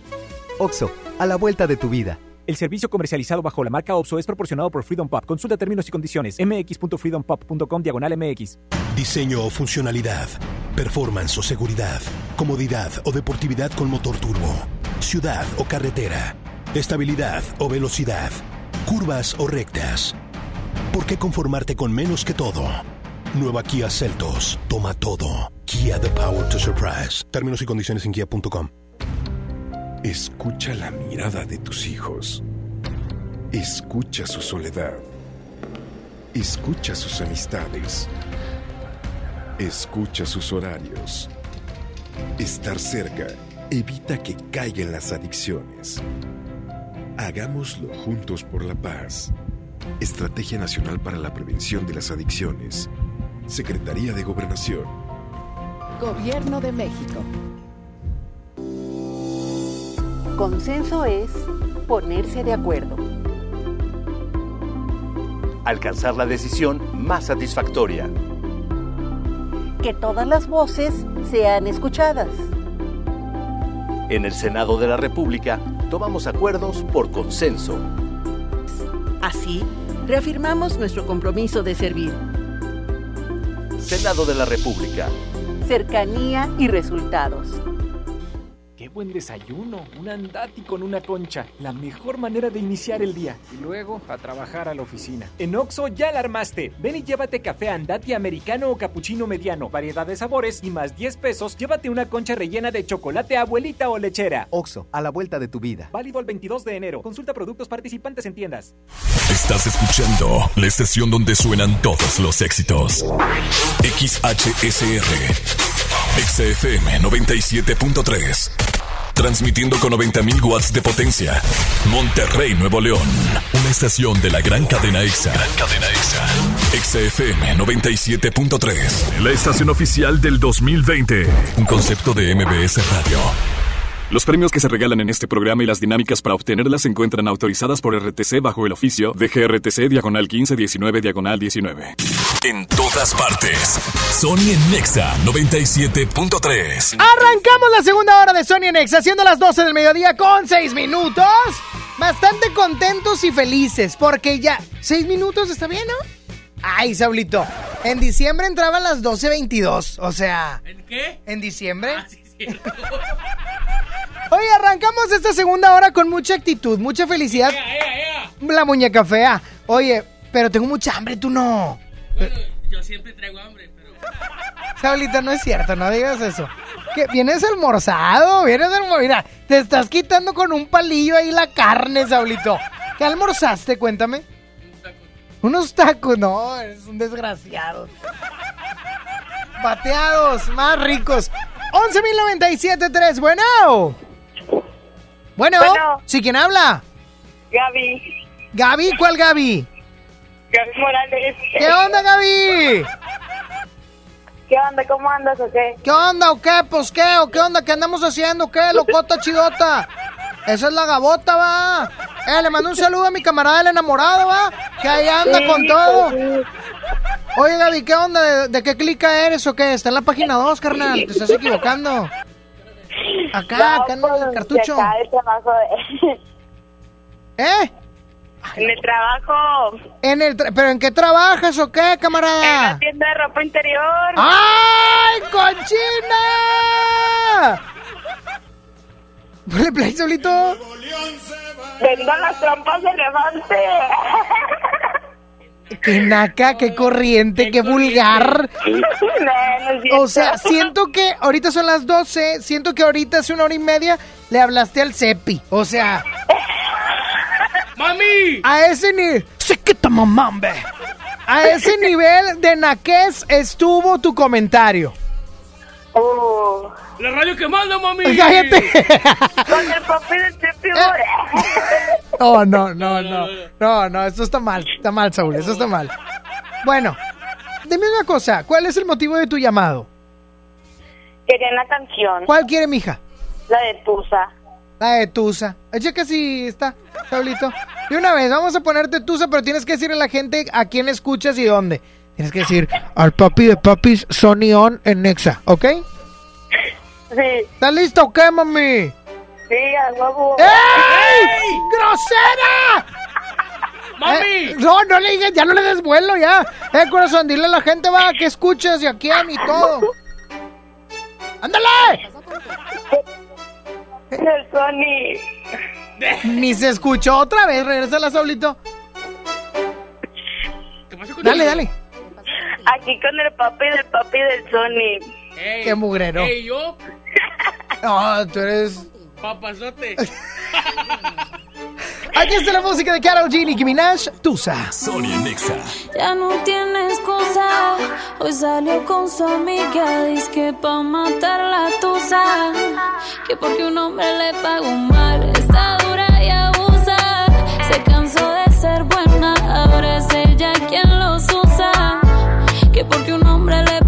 OXO, a la vuelta de tu vida. El servicio comercializado bajo la marca OPSO es proporcionado por Freedom Pop. Consulta términos y condiciones. mx.freedompop.com diagonal mx. Diseño o funcionalidad. Performance o seguridad. Comodidad o deportividad con motor turbo. Ciudad o carretera. Estabilidad o velocidad. Curvas o rectas. ¿Por qué conformarte con menos que todo? Nueva Kia Celtos. Toma todo. Kia The Power to Surprise. Términos y condiciones en kia.com. Escucha la mirada de tus hijos. Escucha su soledad. Escucha sus amistades. Escucha sus horarios. Estar cerca evita que caigan las adicciones. Hagámoslo juntos por la paz. Estrategia Nacional para la Prevención de las Adicciones. Secretaría de Gobernación. Gobierno de México. Consenso es ponerse de acuerdo. Alcanzar la decisión más satisfactoria. Que todas las voces sean escuchadas. En el Senado de la República tomamos acuerdos por consenso. Así, reafirmamos nuestro compromiso de servir. Senado de la República. Cercanía y resultados. Buen desayuno, un andati con una concha, la mejor manera de iniciar el día. Y luego a trabajar a la oficina. En Oxo ya la armaste. Ven y llévate café andati americano o cappuccino mediano, variedad de sabores y más 10 pesos, llévate una concha rellena de chocolate abuelita o lechera. Oxo, a la vuelta de tu vida. Válido el 22 de enero. Consulta productos participantes en tiendas. Estás escuchando la estación donde suenan todos los éxitos. XHSR. XFM 97.3. Transmitiendo con 90.000 watts de potencia. Monterrey, Nuevo León. Una estación de la gran cadena EXA. cadena EXA. XFM 97.3. La estación oficial del 2020. Un concepto de MBS Radio. Los premios que se regalan en este programa y las dinámicas para obtenerlas se encuentran autorizadas por RTC bajo el oficio de GRTC Diagonal 1519 Diagonal 19. En todas partes. Sony en Nexa 97.3. Arrancamos la segunda hora de Sony en Nexa, siendo las 12 del mediodía con 6 minutos. Bastante contentos y felices, porque ya. ¿6 minutos está bien, no? Ay, Saulito. En diciembre entraba a las 12.22. O sea. ¿En qué? ¿En diciembre? [laughs] Oye, arrancamos esta segunda hora con mucha actitud, mucha felicidad. La muñeca fea. Oye, Pero tengo mucha hambre, tú no. Bueno, yo siempre traigo hambre, pero... [laughs] Saulito, no es cierto, no digas eso. ¿Vienes almorzado? ¿Vienes almorzado? Mira, te estás quitando con un palillo ahí la carne, Saulito. ¿Qué almorzaste? Cuéntame. Unos tacos. No, eres un desgraciado. Bateados, más ricos. 11.097.3, bueno. Bueno. Bueno. ¿Sí quién habla? Gaby. Gaby, ¿cuál Gaby? Gaby Morales. ¿Qué onda, Gaby? ¿Qué onda? ¿Cómo andas o qué? ¿Qué onda o qué? Pues qué, o qué onda, ¿qué andamos haciendo? ¿Qué? Locota chidota. Esa es la gabota, va. Eh, le mando un saludo a mi camarada el enamorado, va. Que ahí anda Sí, con todo. pues Oye, Gaby, ¿qué onda? ¿De, de qué clica eres o qué? Está en la página 2, carnal. Te estás equivocando. Acá, No, acá en pues, el cartucho. de acá, del trabajo de- [laughs] ¿Eh? En el trabajo. En el tra- ¿Pero en qué trabajas o qué, En camarada? la tienda de ropa interior. ¡Ay, cochina! ¿Ponle play solito? Vendo las trompas de elefante. [laughs] Qué naca, qué corriente, qué vulgar. O sea, siento que ahorita son las 12, siento que ahorita hace una hora y media le hablaste al Cepi. O sea, ¡Mami! a ese nivel... ¡Se quita mamambe! A ese nivel de naquez estuvo tu comentario. Oh. ¡La radio que manda, mami! ¡Cállate! Con el papi del Chepi No, no, no, no. No, no, esto está mal. Está mal, Saúl, eso está mal. Bueno, dime una cosa. ¿Cuál es el motivo de tu llamado? Quería una canción. ¿Cuál quiere, mija? La de Tusa. La de Tusa. Checa si está, Saulito. De una vez, vamos a ponerte Tusa, pero tienes que decirle a la gente a quién escuchas y dónde. Tienes que decir al papi de papis Sony On en Nexa, ¿ok? Sí. ¿Estás listo o qué, mami? Sí, a huevo. ¡Ey! ¡Grosera! [laughs] ¡Mami! Eh, no, no le digas, ya no le des vuelo, ya. Eh, corazón, dile a la gente, va, que escuches y a quién y todo. ¡Ándale! El Sony. Ni se escuchó otra vez, regresa Saulito. Dale, dale. Aquí con el papi del papi del Sony. Ey, Qué mugrero. ey, yo, [laughs] No, tú eres... papazote. [laughs] Aquí está la música de Karol G, Nicki Minaj, Tusa. Sony Nexa. Ya no tiene excusa. Hoy salió con su amiga. Dice que pa' matar la tusa. Que porque un hombre le pagó mal. Está dura y abusa. Se cansó de ser buena. Ahora es ella quien los usa. Que porque un hombre le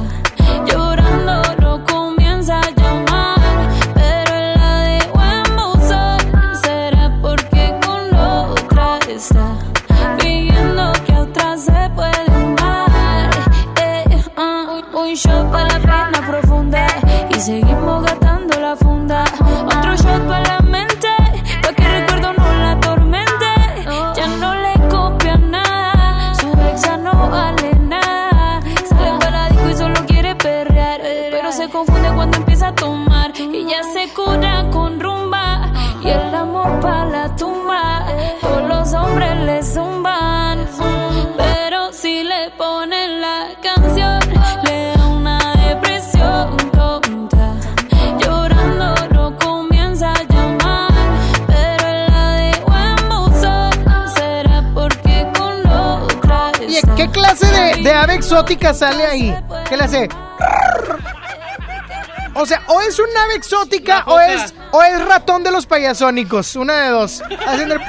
Seguimos gastando la funda. Otro shot para la mente, pa' que recuerdo no la atormente. Ya no le copia nada, su ex ya no vale nada. Sale para disco y solo quiere perrear, pero se confunde cuando empieza a tomar. Y ya se cura con rumba y el amor para la tumba. Ave exótica sale ahí. ¿Qué le hace? O sea, o es una ave exótica o es, o es ratón de los payasónicos. Una de dos. Haciendo el.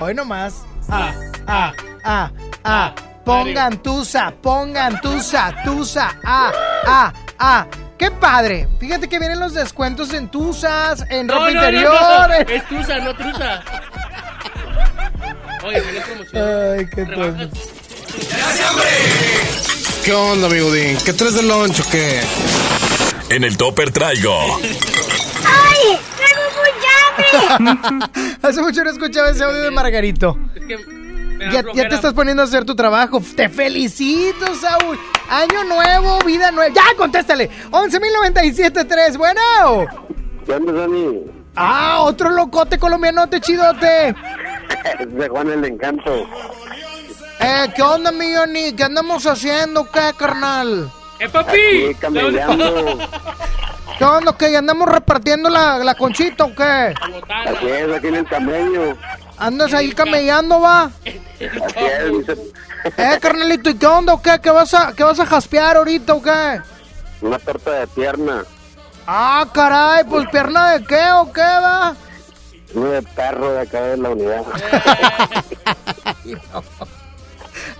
Hoy nomás. Ah, ah, ah, ah. Pongan tusa, pongan tusa, tusa, ah, ah, ah. ¡Qué padre! Fíjate que vienen los descuentos en tusas, en ropa no, no, interior. no, Es truza, no truza. Oye, tiene promoción. Ay, qué tonto. ¿Qué onda, mi Godín? ¿Qué traes de lunch o qué? En el topper traigo ¡Ay! ¡Tengo mucha hambre! Hace mucho no escuchaba ese audio de Margarito. Es que Ya, te estás poniendo a hacer tu trabajo. Te felicito, Saúl. Año nuevo, vida nueva. Ya, contéstale. 11.097.3. Bueno. ¿Qué onda, Dani? Ah, otro locote colombianote chidote. [laughs] De Juan el Encanto. Eh, ¿qué onda, mi Johnny? ¿Qué andamos haciendo, qué, carnal? ¡Eh, papi! ¿Qué onda, qué? ¿Andamos repartiendo la, la conchita o qué? Así es, aquí en el camello. ¿Andas ahí camellando, va? Así es, dice, Eh, carnalito, ¿y qué onda o qué? ¿Qué vas a, qué vas a jaspear ahorita o qué? una torta de pierna. Ah, caray, pues pierna de qué o qué, va? De perro de acá de la unidad.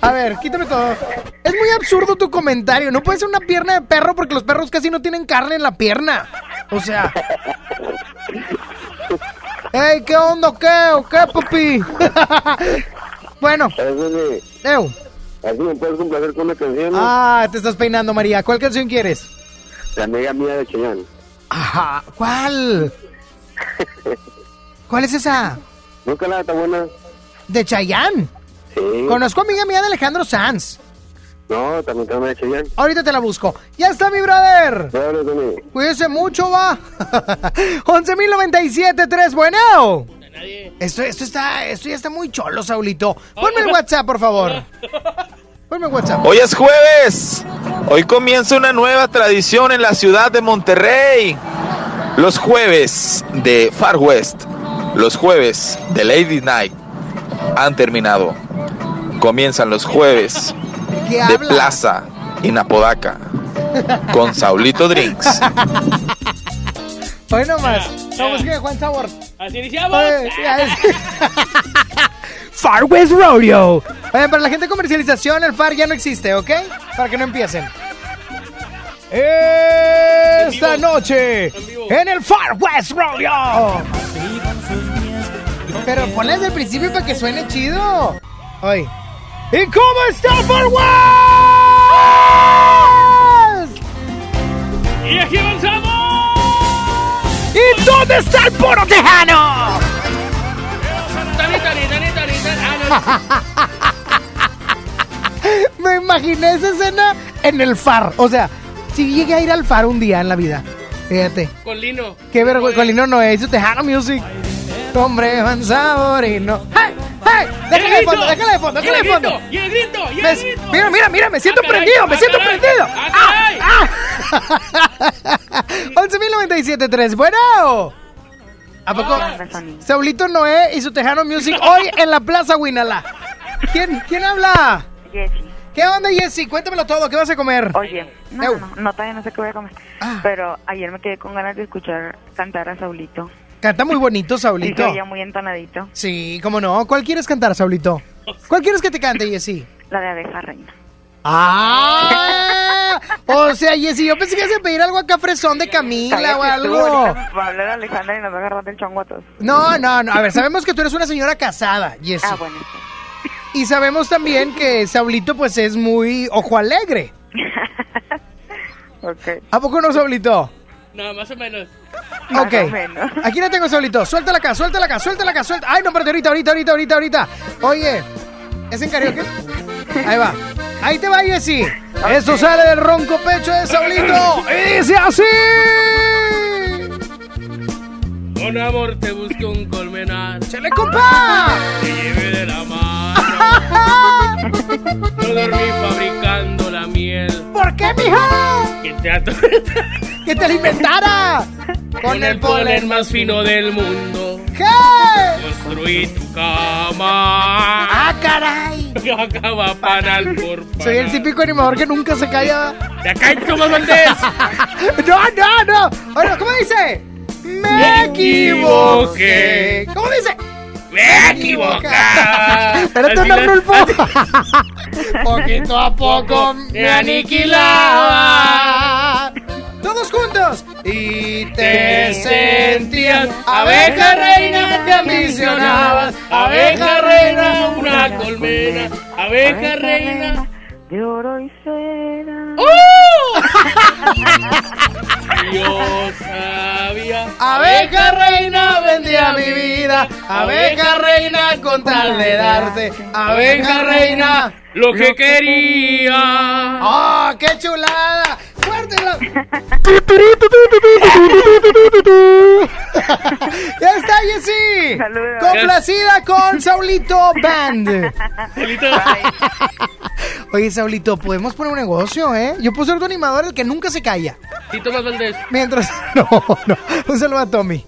A ver, quítame todo. Es muy absurdo tu comentario. No puede ser una pierna de perro porque los perros casi no tienen carne en la pierna. O sea. Ey, ¿qué onda? ¿Qué? ¿O qué, papi? [laughs] bueno. Eu. Así me puedes complacer con una canción. Ah, te estás peinando, María. ¿Cuál canción quieres? La amiga mía de Cheyenne. Ajá. ¿Cuál? [laughs] ¿Cuál es esa? Nunca la está buena. De Chayanne. Sí. Conozco amiga mía de Alejandro Sanz. No, también una de Cheyenne. Ahorita te la busco. ¡Ya está, mi brother! Cuídese mucho, va. [laughs] 11.097.3, bueno. Esto, esto está, esto ya está muy cholo, Saulito. Ponme el WhatsApp, por favor. Ponme el WhatsApp. Hoy es jueves. Hoy comienza una nueva tradición en la ciudad de Monterrey. Los jueves de Far West, los jueves de Lady Night han terminado. Comienzan los jueves ¿Qué de? Plaza en Apodaca con Saulito Drinks. [laughs] Hoy nomás. Vamos que Juan Sabor. Así iniciamos. Oye, [laughs] Far West Rodeo. Oigan, para la gente de comercialización, el FAR ya no existe, ¿ok? Para que no empiecen. Esta noche, en el Far West Rodeo. Pero ponle desde el principio para que suene chido. Hoy. ¿Y cómo está Far West? Y aquí avanzamos. ¿Y dónde está el poro tejano? Ah, [laughs] Me imaginé esa escena en el far. O sea, si llegué a ir al far un día en la vida. Fíjate. no. Con Lino. Qué vergüenza. Colino no es. Eso Tejano Music. Hombre, Juan Saborino. ¡Hey! ¡Hey! Déjala de fondo, déjala de fondo, el de fondo. y el grito, y el Me- grito. Mira, mira, mira, me siento Ah, caray, prendido, me ah, siento prendido. ah, caray. [laughs] 11.097.3. Bueno. ¿A poco? Saulito Noé y su Tejano Music [laughs] hoy en la Plaza Winala. ¿Quién, quién habla? Jessy. ¿Qué onda, Jessy? Cuéntamelo todo. ¿Qué vas a comer? Oye, no, no, no, no, todavía no sé qué voy a comer. Ah. Pero ayer me quedé con ganas de escuchar cantar a Saulito. Canta muy bonito, Saulito. oía muy entonadito. Sí, cómo no. ¿Cuál quieres cantar, Saulito? ¿Cuál quieres que te cante, Jessy? La de abeja reina. ¡Ah! O sea, Jessy, yo pensé que ibas a pedir algo acá fresón de Camila o algo. ahorita Va a hablar Alejandra y nos va a agarrar del todos. No, no, no. A ver, sabemos que tú eres una señora casada, Jessy. Ah, bueno. Y sabemos también que Saulito, pues, es muy ojo alegre. [laughs] Ok. ¿A poco no, Saulito? No, más o menos. Ok. [laughs] Aquí la tengo, Saulito. Suéltala acá, suéltala acá, suéltala acá, suelta. Ay, no, espérate, ahorita, ahorita, ahorita, ahorita, ahorita. Oye, ¿es en karaoke? [laughs] Ahí va. Ahí te va, Jessy. Eso sale del ronco pecho de Saulito. Y dice así. Con amor te busco un colmenar. ¡Chale, compa! Te lleve de la mano. No dormí fabricando la miel. ¿Por qué, mija? Que te ato- ¡Que te alimentara! Con el polen más fino del mundo. ¿Qué? Construí tu cama. ¡Ah, caray! Yo acaba panal por Soy el típico animador que nunca se calla. ¡Ya cállate, Tomás Valdés! [laughs] No, no, no. Bueno, ¿cómo dice? Me equivoqué. ¿Cómo dice? ¡Me equivoqué! Espérate, la- Rulfo. [laughs] Poquito a poco me aniquilaba. Todos juntos. Y te sentías abeja reina, te ambicionabas. Abeja reina, una colmena. Abeja reina. De oro y cera. [laughs] Yo sabía. Abeja reina vendía mi vida, abeja reina con tal de darte, abeja reina Lo que quería. ¡Oh, qué chulada! ¡Fuerte la- [laughs] ¡Ya está, Jessy! Complacida con Saulito Band. [laughs] Oye, Saulito, podemos poner un negocio, ¿eh? Yo puedo ser tu animador, el que nunca se calla. Sí, Tomás Valdés. Mientras. [laughs] No, no. Un saludo a Tommy.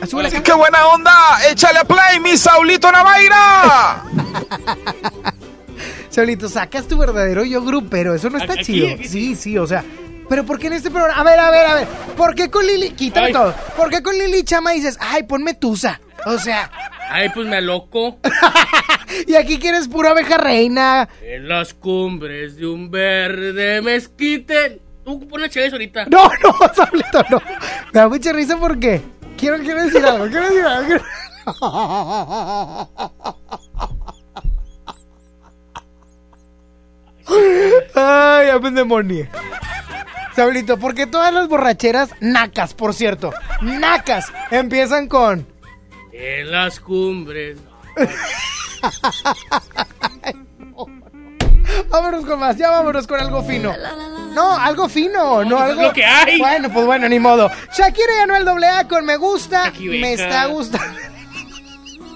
Acá. ¡Qué buena onda! ¡Échale a play, mi Saulito Navaira! Saulito, sacas tu verdadero yo grupero. Eso no está Aquí, chido. aquí, Sí, sí, o sea. Pero ¿por qué en este programa? A ver, a ver, a ver. ¿Por qué con Lili? Quítame Ay. todo. ¿Por qué con Lili Chama dices, ay, ponme tusa? O sea, Ay, pues me loco. [laughs] y aquí quieres pura abeja reina. En las cumbres de un verde mezquite. Tú pones chévere ahorita. [laughs] No, no, [laughs] Saulito, no. Me da mucha risa porque quiero, quiero decir algo, quiero decir algo. quiero- Ay, ya me endemonié. Saulito, ¿por qué todas las borracheras nacas, por cierto? Nacas empiezan con. En las cumbres. [laughs] Vámonos con más, ya vámonos con algo fino. No, algo fino, no, pues es algo. lo que hay. Bueno, pues bueno, ni modo. Shakira y Anuel AA con Me Gusta. Me está gustando.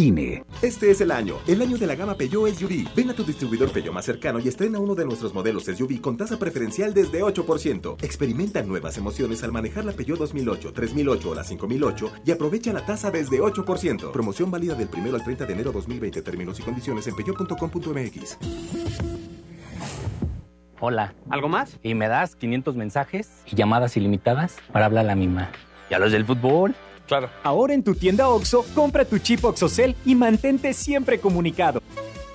INE. Este es el año, el año de la gama Peugeot SUV. Ven a tu distribuidor Peugeot más cercano y estrena uno de nuestros modelos SUV con tasa preferencial desde 8%. Experimenta nuevas emociones al manejar la Peugeot 2008, 3008 o la 5008 y aprovecha la tasa desde 8%. Promoción válida del 1 al 30 de enero 2020. Términos y condiciones en peugeot.com.mx. Hola. ¿Algo más? Y me das 500 mensajes y llamadas ilimitadas para hablar a la misma. ¿Y a los del fútbol? Claro. Ahora en tu tienda OXO, compra tu chip OXOCEL y mantente siempre comunicado.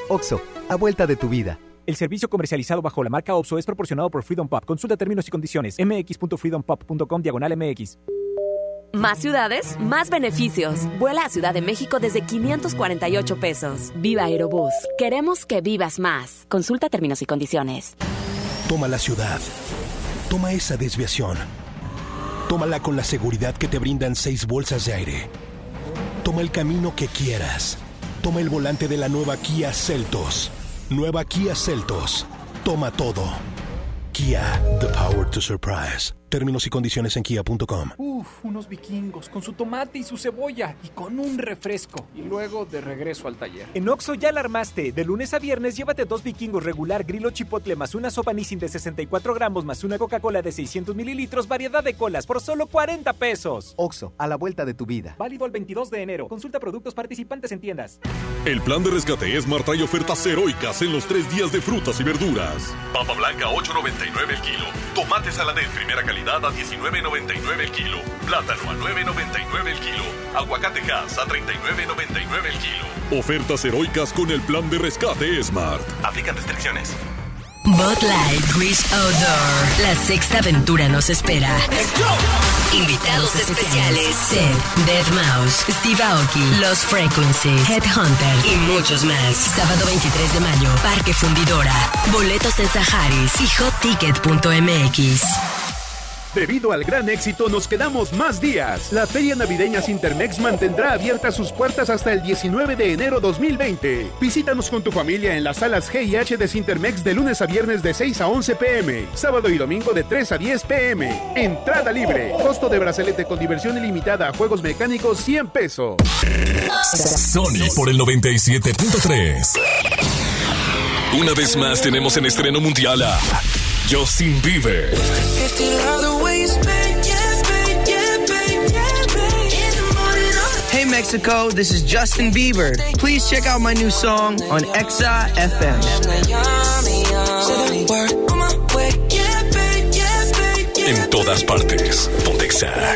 OXO, a vuelta de tu vida. El servicio comercializado bajo la marca OXO es proporcionado por Freedom Pop. Consulta términos y condiciones. mx.freedompop.com diagonal mx. Más ciudades, más beneficios. Vuela a Ciudad de México desde 548 pesos. Viva Aerobús. Queremos que vivas más. Consulta términos y condiciones. Toma la ciudad. Toma esa desviación. Tómala con la seguridad que te brindan seis bolsas de aire. Toma el camino que quieras. Toma el volante de la nueva Kia Celtos. Nueva Kia Celtos. Toma todo. Kia, the power to surprise. Términos y condiciones en kia.com. Uf, unos vikingos con su tomate y su cebolla y con un refresco. Y luego de regreso al taller. En Oxo ya la armaste. De lunes a viernes llévate dos vikingos regular grillo chipotle más una sopa Nissin de 64 gramos más una Coca-Cola de 600 mililitros, variedad de colas por solo 40 pesos. OXO, a la vuelta de tu vida. Válido el 22 de enero. Consulta productos participantes en tiendas. El plan de rescate Smart trae ofertas heroicas en los tres días de frutas y verduras. Papa blanca 8.99 el kilo. Tomate saladet primera calidad a 19.99 el kilo. Plátano a 9.99 el kilo. Aguacate Hass a 39.99 el kilo. Ofertas heroicas con el plan de rescate Smart. Aplican restricciones. Bud Light Wish Outdoor. La sexta aventura nos espera. Invitados especiales: Seth, Dead Mouse, Steve Aoki, Los Frequencies, Headhunters y muchos más. Sábado 23 de mayo, Parque Fundidora. Boletos en Saharis y hotticket.mx. Debido al gran éxito, nos quedamos más días. La Feria Navideña Sintermex mantendrá abiertas sus puertas hasta el 19 de enero 2020. Visítanos con tu familia en las salas G y H de Sintermex de lunes a viernes de 6 a 11 pm, sábado y domingo de 3 a 10 pm. Entrada libre. Costo de brazalete con diversión ilimitada a juegos mecánicos 100 pesos. Sony por el 97.3. Una vez más tenemos en estreno mundial a Justin Bieber. Mexico, this is Justin Bieber. Please check out my new song on Exa FM. En todas partes. Pontexa.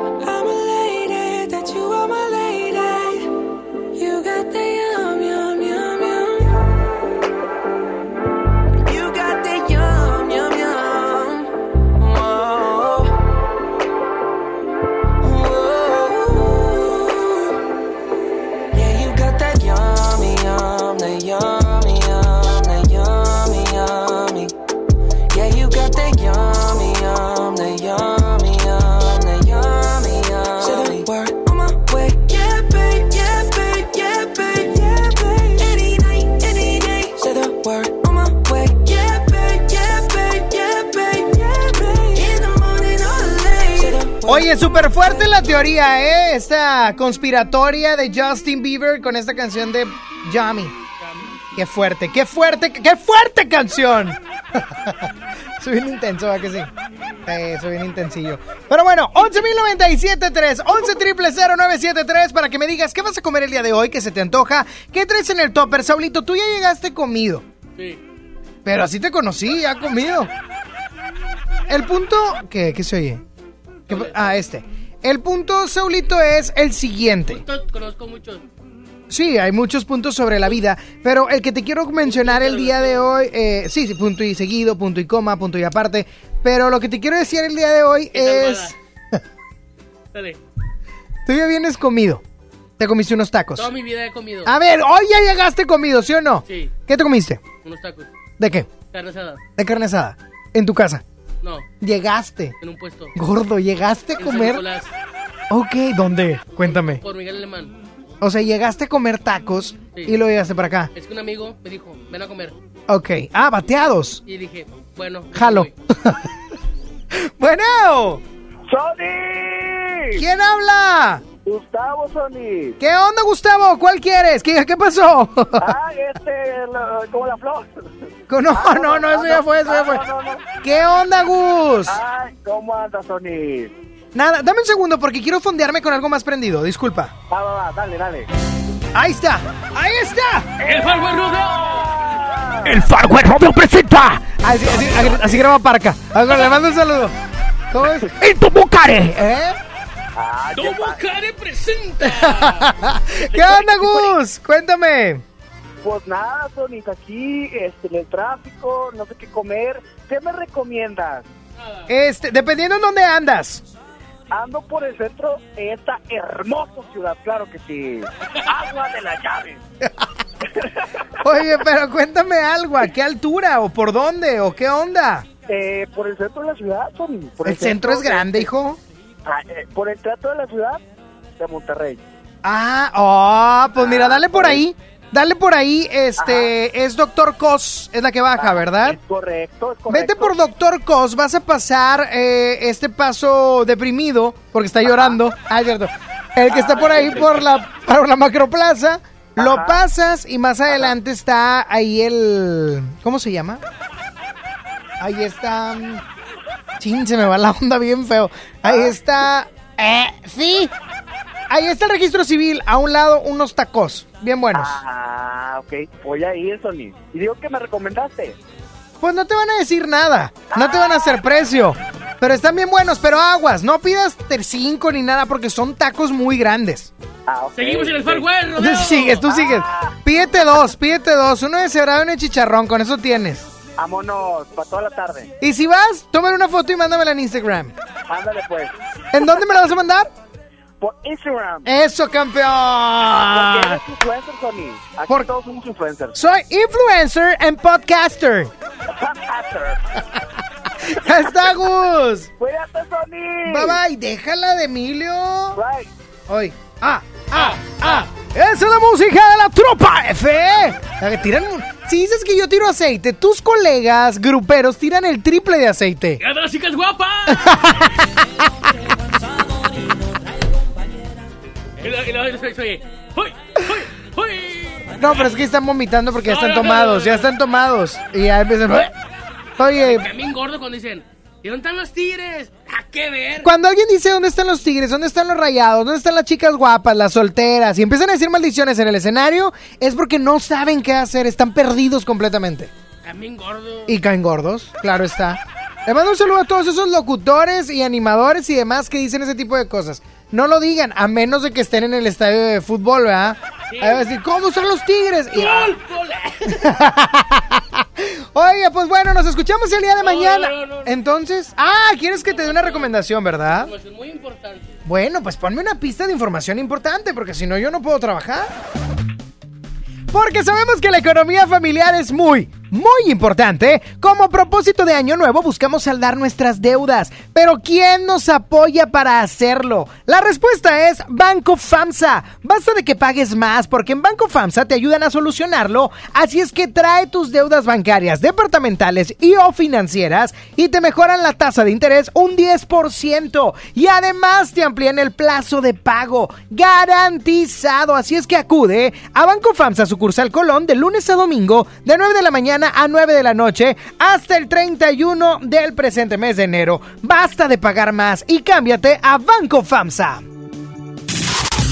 Oye, súper fuerte la teoría, ¿eh? Esta conspiratoria de Justin Bieber con esta canción de Yummy. Qué fuerte, qué fuerte, qué fuerte canción. [laughs] soy bien intenso, ¿verdad que sí? Eh, soy bien intensillo. Pero bueno, 11.097.3, 11.000.973 para que me digas qué vas a comer el día de hoy, qué se te antoja, qué traes en el topper. Saulito, tú ya llegaste comido. Sí. Pero así te conocí, ya comido. El punto... ¿Qué, qué se oye? ¿Qué- ah, este. El punto, Saulito, es el siguiente. Conozco muchos. Sí, hay muchos puntos sobre la vida, pero el que te quiero mencionar el día de hoy, eh, sí, sí, punto y seguido, punto y coma, punto y aparte, pero lo que te quiero decir el día de hoy es, [laughs] Dale. tú ya vienes comido, te comiste unos tacos. Toda mi vida he comido. A ver, hoy ya llegaste comido, ¿sí o no? Sí. ¿Qué te comiste? Unos tacos. ¿De qué? Carne asada. De carne asada. En tu casa. No. Llegaste. En un puesto. Gordo, llegaste a En San comer. Nicolás, Ok, ¿dónde? Cuéntame. Por Miguel Alemán. O sea, llegaste a comer tacos Sí. y lo llegaste para acá. Es que un amigo me dijo, ven a comer. Ok. Ah, bateados. Y dije, bueno. Jalo. [laughs] bueno. ¡Sony! ¿Quién habla? Gustavo Sony. ¿Qué onda, Gustavo? ¿Cuál quieres? ¿Qué, qué pasó? Ah, este, lo- como la flor. [laughs] no, no, no, eso ya fue, eso ya fue. ¿Qué onda, Gus? Ay, ¿cómo anda, Sony? Nada, dame un segundo porque quiero fondearme con algo más prendido. Disculpa. Va, va, va, dale, dale. Ahí está. Ahí está. ¡El Farwell Rodeo! El Farwell Rodeo presenta. Así, así, así graba Parca. Ver, Le mando un saludo. ¿Cómo es? ¡En tu bucare! ¿Eh? ¡Tomo Care presenta! [laughs] ¿Qué onda, Gus? Cuéntame. Pues nada, Sony, aquí, este, en el tráfico, no sé qué comer. ¿Qué me recomiendas? Este, dependiendo en dónde andas. Ando por el centro de esta hermosa ciudad, claro que sí. Agua de la llave. [laughs] Oye, pero cuéntame algo. ¿A qué altura? ¿O por dónde? ¿O qué onda? Eh, por el centro de la ciudad. Por ¿El centro es de- grande, hijo? Ah, eh, por el centro de la ciudad de Monterrey. Ah, oh, pues mira, dale por ahí. Dale por ahí, este, es Doctor Cos, es la que baja, ¿verdad? Correcto, es correcto. Vete por Doctor Cos, vas a pasar eh, este paso deprimido, porque está llorando. Ah, es cierto. El que está por ahí por la, por la macroplaza, lo Ajá. pasas y más adelante está ahí el... ¿Cómo se llama? Ahí está... Chin, se me va la onda bien feo. Ahí está... Eh, sí. Ahí está el registro civil, a un lado unos tacos, bien buenos. Ah, ok. Voy a ir, Sony. Y digo que me recomendaste. Pues no te van a decir nada, no te van a hacer precio. Pero están bien buenos, pero aguas, no pidas ter 5 ni nada porque son tacos muy grandes. Ah. Seguimos en el Far West, Rodeo. Tú sigues, tú sigues. Pídete dos, pídete dos, uno de cebrado y uno de chicharrón, con eso tienes. Vámonos, para toda la tarde. Y si vas, tómale una foto y mándamela en Instagram. Ándale, pues. ¿En dónde me la vas a mandar? Por Instagram. Eso, Porque campeón. eres influencer, Sony. Aquí Por- todos somos influencers. Soy influencer and podcaster. [laughs] Ya está, Gus. Cuídate, Sony. Bye bye, déjala de Emilio. Bye. Hoy. Ah, ah, ah. Esa es la música de la tropa F. La que tiran. un- Si dices que yo tiro aceite, tus colegas gruperos tiran el triple de aceite. ¡Ya de las chicas guapas! [laughs] y. ¡Uy! No, pero es que están vomitando porque ya están tomados, ya están tomados. Y ya empiezan. Oye, mí engordo cuando dicen, ¿y dónde están los tigres? ¿A qué ver? Cuando alguien dice dónde están los tigres, dónde están los rayados, dónde están las chicas guapas, las solteras, y empiezan a decir maldiciones en el escenario, es porque no saben qué hacer, están perdidos completamente. A mí engordo. Y caen gordos, claro está. Le mando un saludo a todos esos locutores y animadores y demás que dicen ese tipo de cosas. No lo digan, a menos de que estén en el estadio de fútbol, ¿verdad? Ahí va a decir, ¿cómo están los tigres? Y- ¡Gol, gol! Oye, pues bueno, nos escuchamos el día de mañana. no, no, no. Entonces, ah, quieres que te dé una recomendación, ¿verdad? Pues es muy importante. Bueno, pues ponme una pista de información importante, porque si no yo no puedo trabajar. Porque sabemos que la economía familiar es muy, muy importante. Como propósito de año nuevo buscamos saldar nuestras deudas. Pero ¿quién nos apoya para hacerlo? La respuesta es Banco FAMSA. Basta de que pagues más porque en Banco FAMSA te ayudan a solucionarlo. Así es que trae tus deudas bancarias, departamentales y o financieras y te mejoran la tasa de interés un 10%. Y además te amplían el plazo de pago garantizado. Así es que acude a Banco FAMSA sucursal Colón de lunes a domingo de 9 de la mañana a 9 de la noche hasta el 31 del presente mes de enero. Basta de pagar más y cámbiate a Banco FAMSA.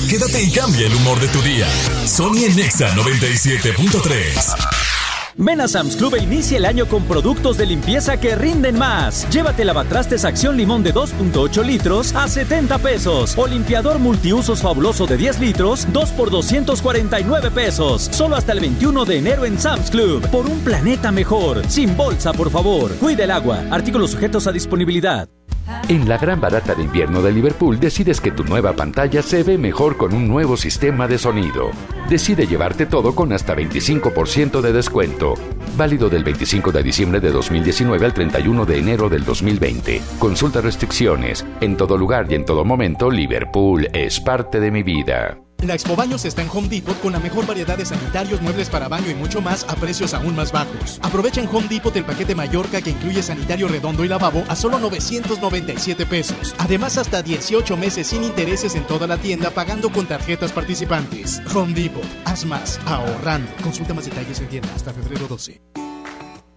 Quédate y cambia el humor de tu día. Sony en Nexa 97.3. Ven a Sam's Club e inicia el año con productos de limpieza que rinden más. Llévate lavatrastes Acción Limón de 2.8 litros a 70 pesos. O limpiador multiusos fabuloso de 10 litros, 2 por 249 pesos. Solo hasta el 21 de enero en Sam's Club. Por un planeta mejor. Sin bolsa, por favor. Cuida el agua. Artículos sujetos a disponibilidad. En la gran barata de invierno de Liverpool decides que tu nueva pantalla se ve mejor con un nuevo sistema de sonido. Decide llevarte todo con hasta 25% de descuento. Válido del 25 de diciembre de 2019 al 31 de enero del 2020. Consulta restricciones. En todo lugar y en todo momento, Liverpool es parte de mi vida. La Expo Baños está en Home Depot con la mejor variedad de sanitarios, muebles para baño y mucho más a precios aún más bajos. Aprovecha en Home Depot el paquete Mallorca que incluye sanitario redondo y lavabo a solo 997 pesos. Además, hasta 18 meses sin intereses en toda la tienda pagando con tarjetas participantes. Home Depot, haz más, ahorrando. Consulta más detalles en tienda hasta febrero 12.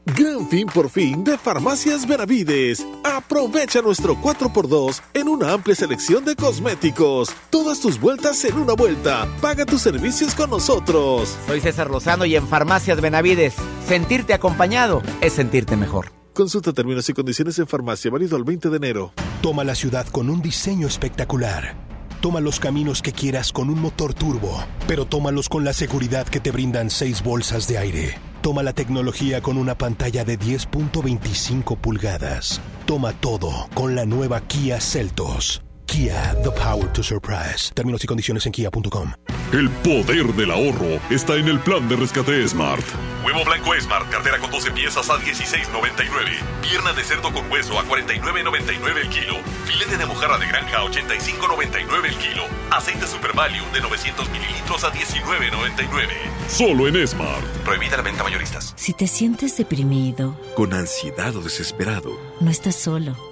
Gran fin por fin de Farmacias Benavides. Aprovecha nuestro 4x2 en una amplia selección de cosméticos. Todas tus vueltas en una vuelta. Paga tus servicios con nosotros. Soy César Lozano y en Farmacias Benavides, sentirte acompañado es sentirte mejor. Consulta términos y condiciones en farmacia, válido al 20 de enero. Toma la ciudad con un diseño espectacular. Toma los caminos que quieras con un motor turbo, pero tómalos con la seguridad que te brindan seis bolsas de aire. Toma la tecnología con una pantalla de 10.25 pulgadas. Toma todo con la nueva Kia Celtos. Kia, the power to surprise. Términos y condiciones en kia.com. El poder del ahorro está en el plan de rescate Smart. Huevo blanco Smart, cartera con 12 piezas a 16.99. Pierna de cerdo con hueso a 49.99 el kilo. Filete de mojarra de granja a 85.99 el kilo. Aceite Super Value de 900 mililitros a 19.99. Solo en Smart. Prohibida la venta mayoristas. Si te sientes deprimido, Con ansiedad o desesperado, no estás solo.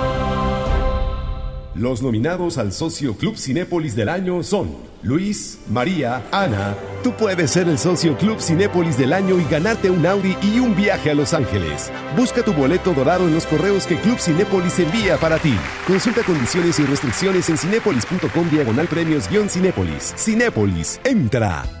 Los nominados al Socio Club Cinépolis del año son Luis, María, Ana. Tú puedes ser el Socio Club Cinépolis del año y ganarte un Audi y un viaje a Los Ángeles. Busca tu boleto dorado en los correos que Club Cinépolis envía para ti. Consulta condiciones y restricciones en cinépolis.com diagonal premios Cinépolis. Cinépolis, entra.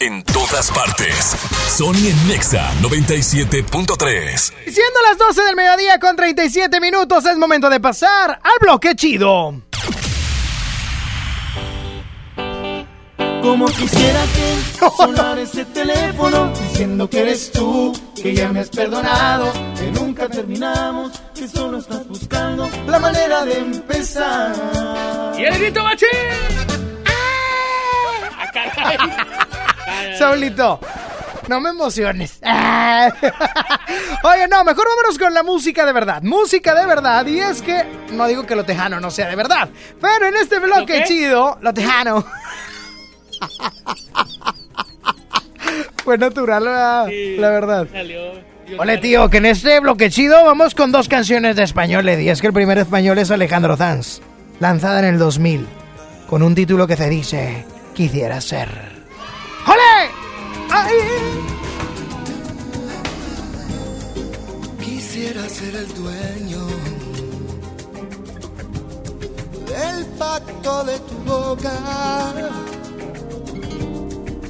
En todas partes. Sony en Nexa 97.3. Siendo las 12 del mediodía con 37 minutos, es momento de pasar al bloque chido. Como quisiera que [laughs] sonara ese teléfono diciendo que eres tú, que ya me has perdonado, que nunca terminamos, que solo estás buscando la manera de empezar. ¡Y el grito machín! [laughs] Saulito, no me emociones. Ah. [laughs] Oye, no, mejor vámonos con la música de verdad. Música de verdad. Y es que, no digo que lo tejano no sea de verdad, pero en este bloque qué? chido, lo tejano. [laughs] Fue natural, la, la verdad. Salió. Ole, tío, que en este bloque chido vamos con dos canciones de español, Y es que el primer español es Alejandro Sanz, lanzada en el 2000, con un título que se dice Quisiera ser. ¡Ole! ¡Ay! Quisiera ser el dueño del pacto de tu boca.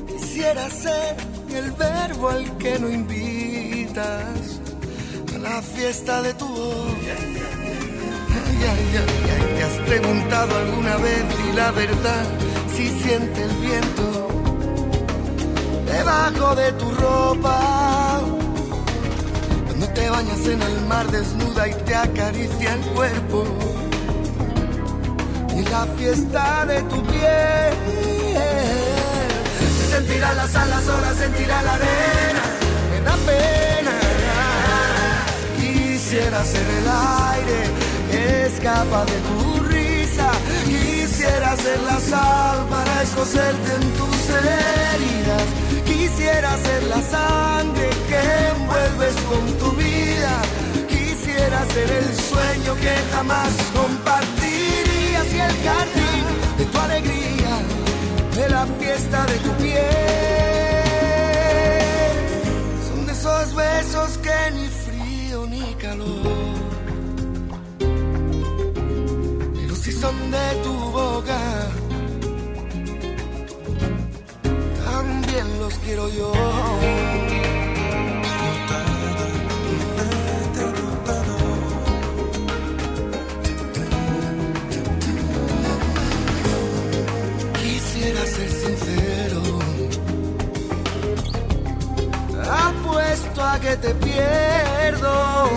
Quisiera ser el verbo al que no invitas a la fiesta de tu. Ay, ay, ay, ay, ¿Te has preguntado alguna vez si la verdad si siente el viento debajo de tu ropa? Cuando te bañas en el mar desnuda y te acaricia el cuerpo. Y la fiesta de tu piel. Se sentirá la las olas, sentirá la arena. Me da pena. Quisiera ser el aire que escapa de tu risa. Quisiera ser la sal para escocerte en tus heridas. Quisiera ser la sangre que envuelves con tu vida. Quisiera ser el sueño que jamás compartirías y el jardín de tu alegría, de la fiesta de tu piel. Son de esos besos que ni frío ni calor, pero si son de tu boca. Los quiero yo. Quisiera ser sincero. Apuesto a que te pierdo.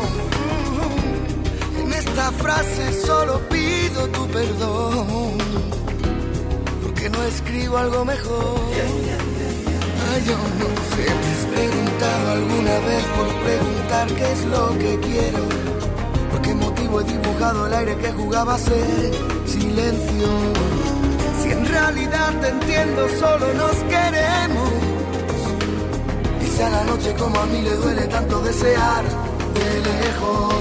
En esta frase solo pido tu perdón. Porque no escribo algo mejor. Yo no sé, te has preguntado alguna vez por preguntar qué es lo que quiero. ¿Por qué motivo he dibujado el aire que jugaba a ser silencio? Si en realidad te entiendo, solo nos queremos. Dice a la noche como a mí le duele tanto desear de lejos.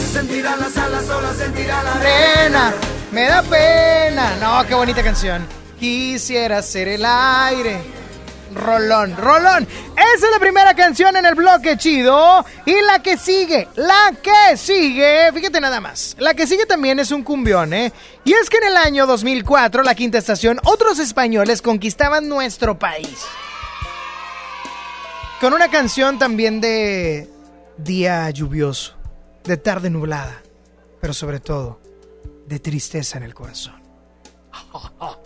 Se sentirán las alas solas, sentirá la Arena, me da pena. No, qué bonita canción. Quisiera ser el aire. Rolón, Rolón. Esa es la primera canción en el bloque chido. Y la que sigue, la que sigue, fíjate nada más. La que sigue también es un cumbión, ¿eh? Y es que en el año 2004, la quinta estación, otros españoles conquistaban nuestro país. Con una canción también de día lluvioso, de tarde nublada, pero sobre todo de tristeza en el corazón. [laughs]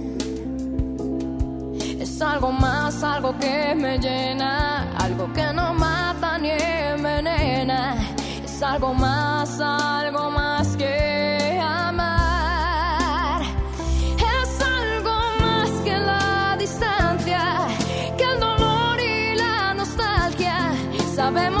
Es algo más, algo que me llena, algo que no mata ni envenena. Es algo más, algo más que amar. Es algo más que la distancia, que el dolor y la nostalgia. Sabemos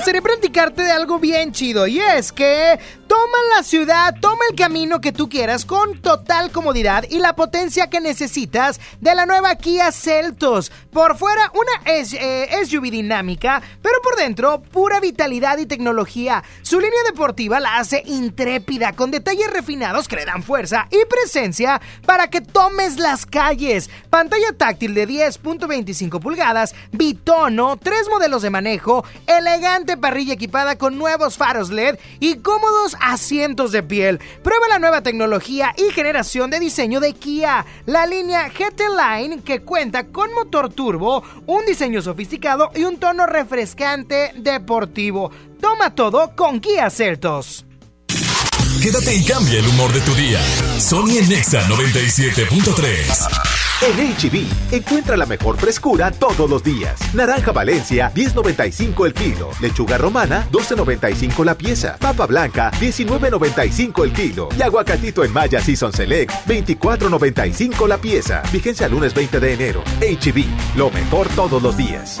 gustaría platicarte de algo bien chido. Y es que toma la ciudad, toma el camino que tú quieras con total comodidad y la potencia que necesitas de la nueva Kia Celtos. Por fuera, una es, eh, SUV dinámica, pero por dentro, pura vitalidad y tecnología. Su línea deportiva la hace intrépida, con detalles refinados que le dan fuerza y presencia para que tomes las calles. Pantalla táctil de 10.25 pulgadas, bitono, tres modelos de manejo, elegante parrilla equipada con nuevos faros LED y cómodos asientos de piel. Prueba la nueva tecnología y generación de diseño de Kia, la línea GT Line que cuenta con motor turbo, un diseño sofisticado y un tono refrescante deportivo. Toma todo con Kia Celtos. Quédate y cambia el humor de tu día. Sony Nexa 97.3. En HB, encuentra la mejor frescura todos los días. Naranja Valencia, 10.95 el kilo. Lechuga romana, 12.95 la pieza. Papa blanca, 19.95 el kilo. Y aguacatito en Maya Season Select, 24.95 la pieza. Vigencia lunes 20 de enero. HB, lo mejor todos los días.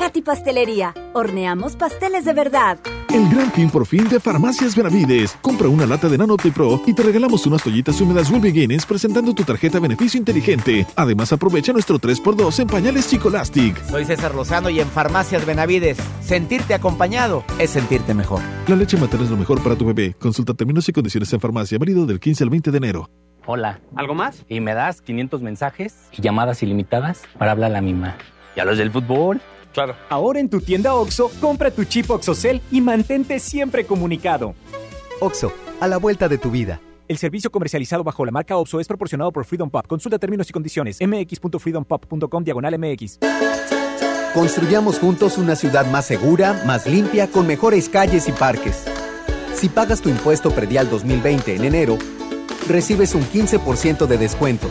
Katy Pastelería, horneamos pasteles de verdad. El gran fin por fin de Farmacias Benavides. Compra una lata de Nanote Pro y te regalamos unas toallitas húmedas Will Beginnings presentando tu tarjeta beneficio inteligente. Además, aprovecha nuestro 3x2 en pañales Chicolastic. Soy César Lozano y en Farmacias Benavides, sentirte acompañado es sentirte mejor. La leche materna es lo mejor para tu bebé. Consulta términos y condiciones en farmacia, válido del 15 al 20 de enero. Hola. ¿Algo más? Y me das 500 mensajes y llamadas ilimitadas para hablar a la misma. ¿Y a los del fútbol? Claro. Ahora en tu tienda OXO, compra tu chip OXOCEL y mantente siempre comunicado. OXO, a la vuelta de tu vida. El servicio comercializado bajo la marca OXO es proporcionado por Freedom Pop. Consulta términos y condiciones. mx.freedompop.com diagonal mx. Construyamos juntos una ciudad más segura, más limpia, con mejores calles y parques. Si pagas tu impuesto predial 2020 en enero, recibes un 15% de descuento.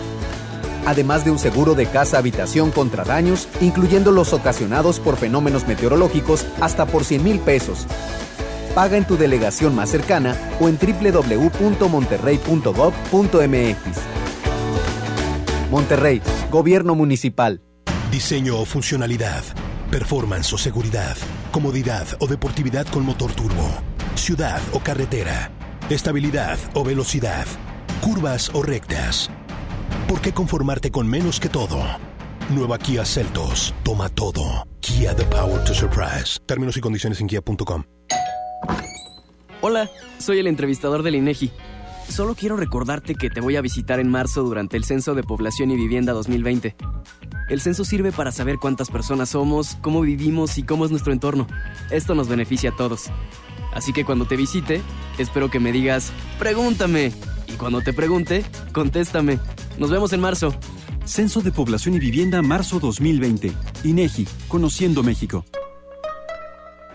Además de un seguro de casa-habitación contra daños, incluyendo los ocasionados por fenómenos meteorológicos, hasta por 100 mil pesos. Paga en tu delegación más cercana o en www.monterrey.gov.mx. Monterrey, Gobierno Municipal. Diseño o funcionalidad, performance o seguridad, comodidad o deportividad con motor turbo, ciudad o carretera, estabilidad o velocidad, curvas o rectas. ¿Por qué conformarte con menos que todo? Nueva Kia Celtos. Toma todo. Kia The Power to Surprise. Términos y condiciones en kia.com. Hola, soy el entrevistador del INEGI. Solo quiero recordarte que te voy a visitar en marzo durante el Censo de Población y Vivienda 2020. El censo sirve para saber cuántas personas somos, cómo vivimos y cómo es nuestro entorno. Esto nos beneficia a todos. Así que cuando te visite, espero que me digas, pregúntame. Y cuando te pregunte, contéstame. Nos vemos en marzo. Censo de Población y Vivienda marzo 2020. INEGI, Conociendo México.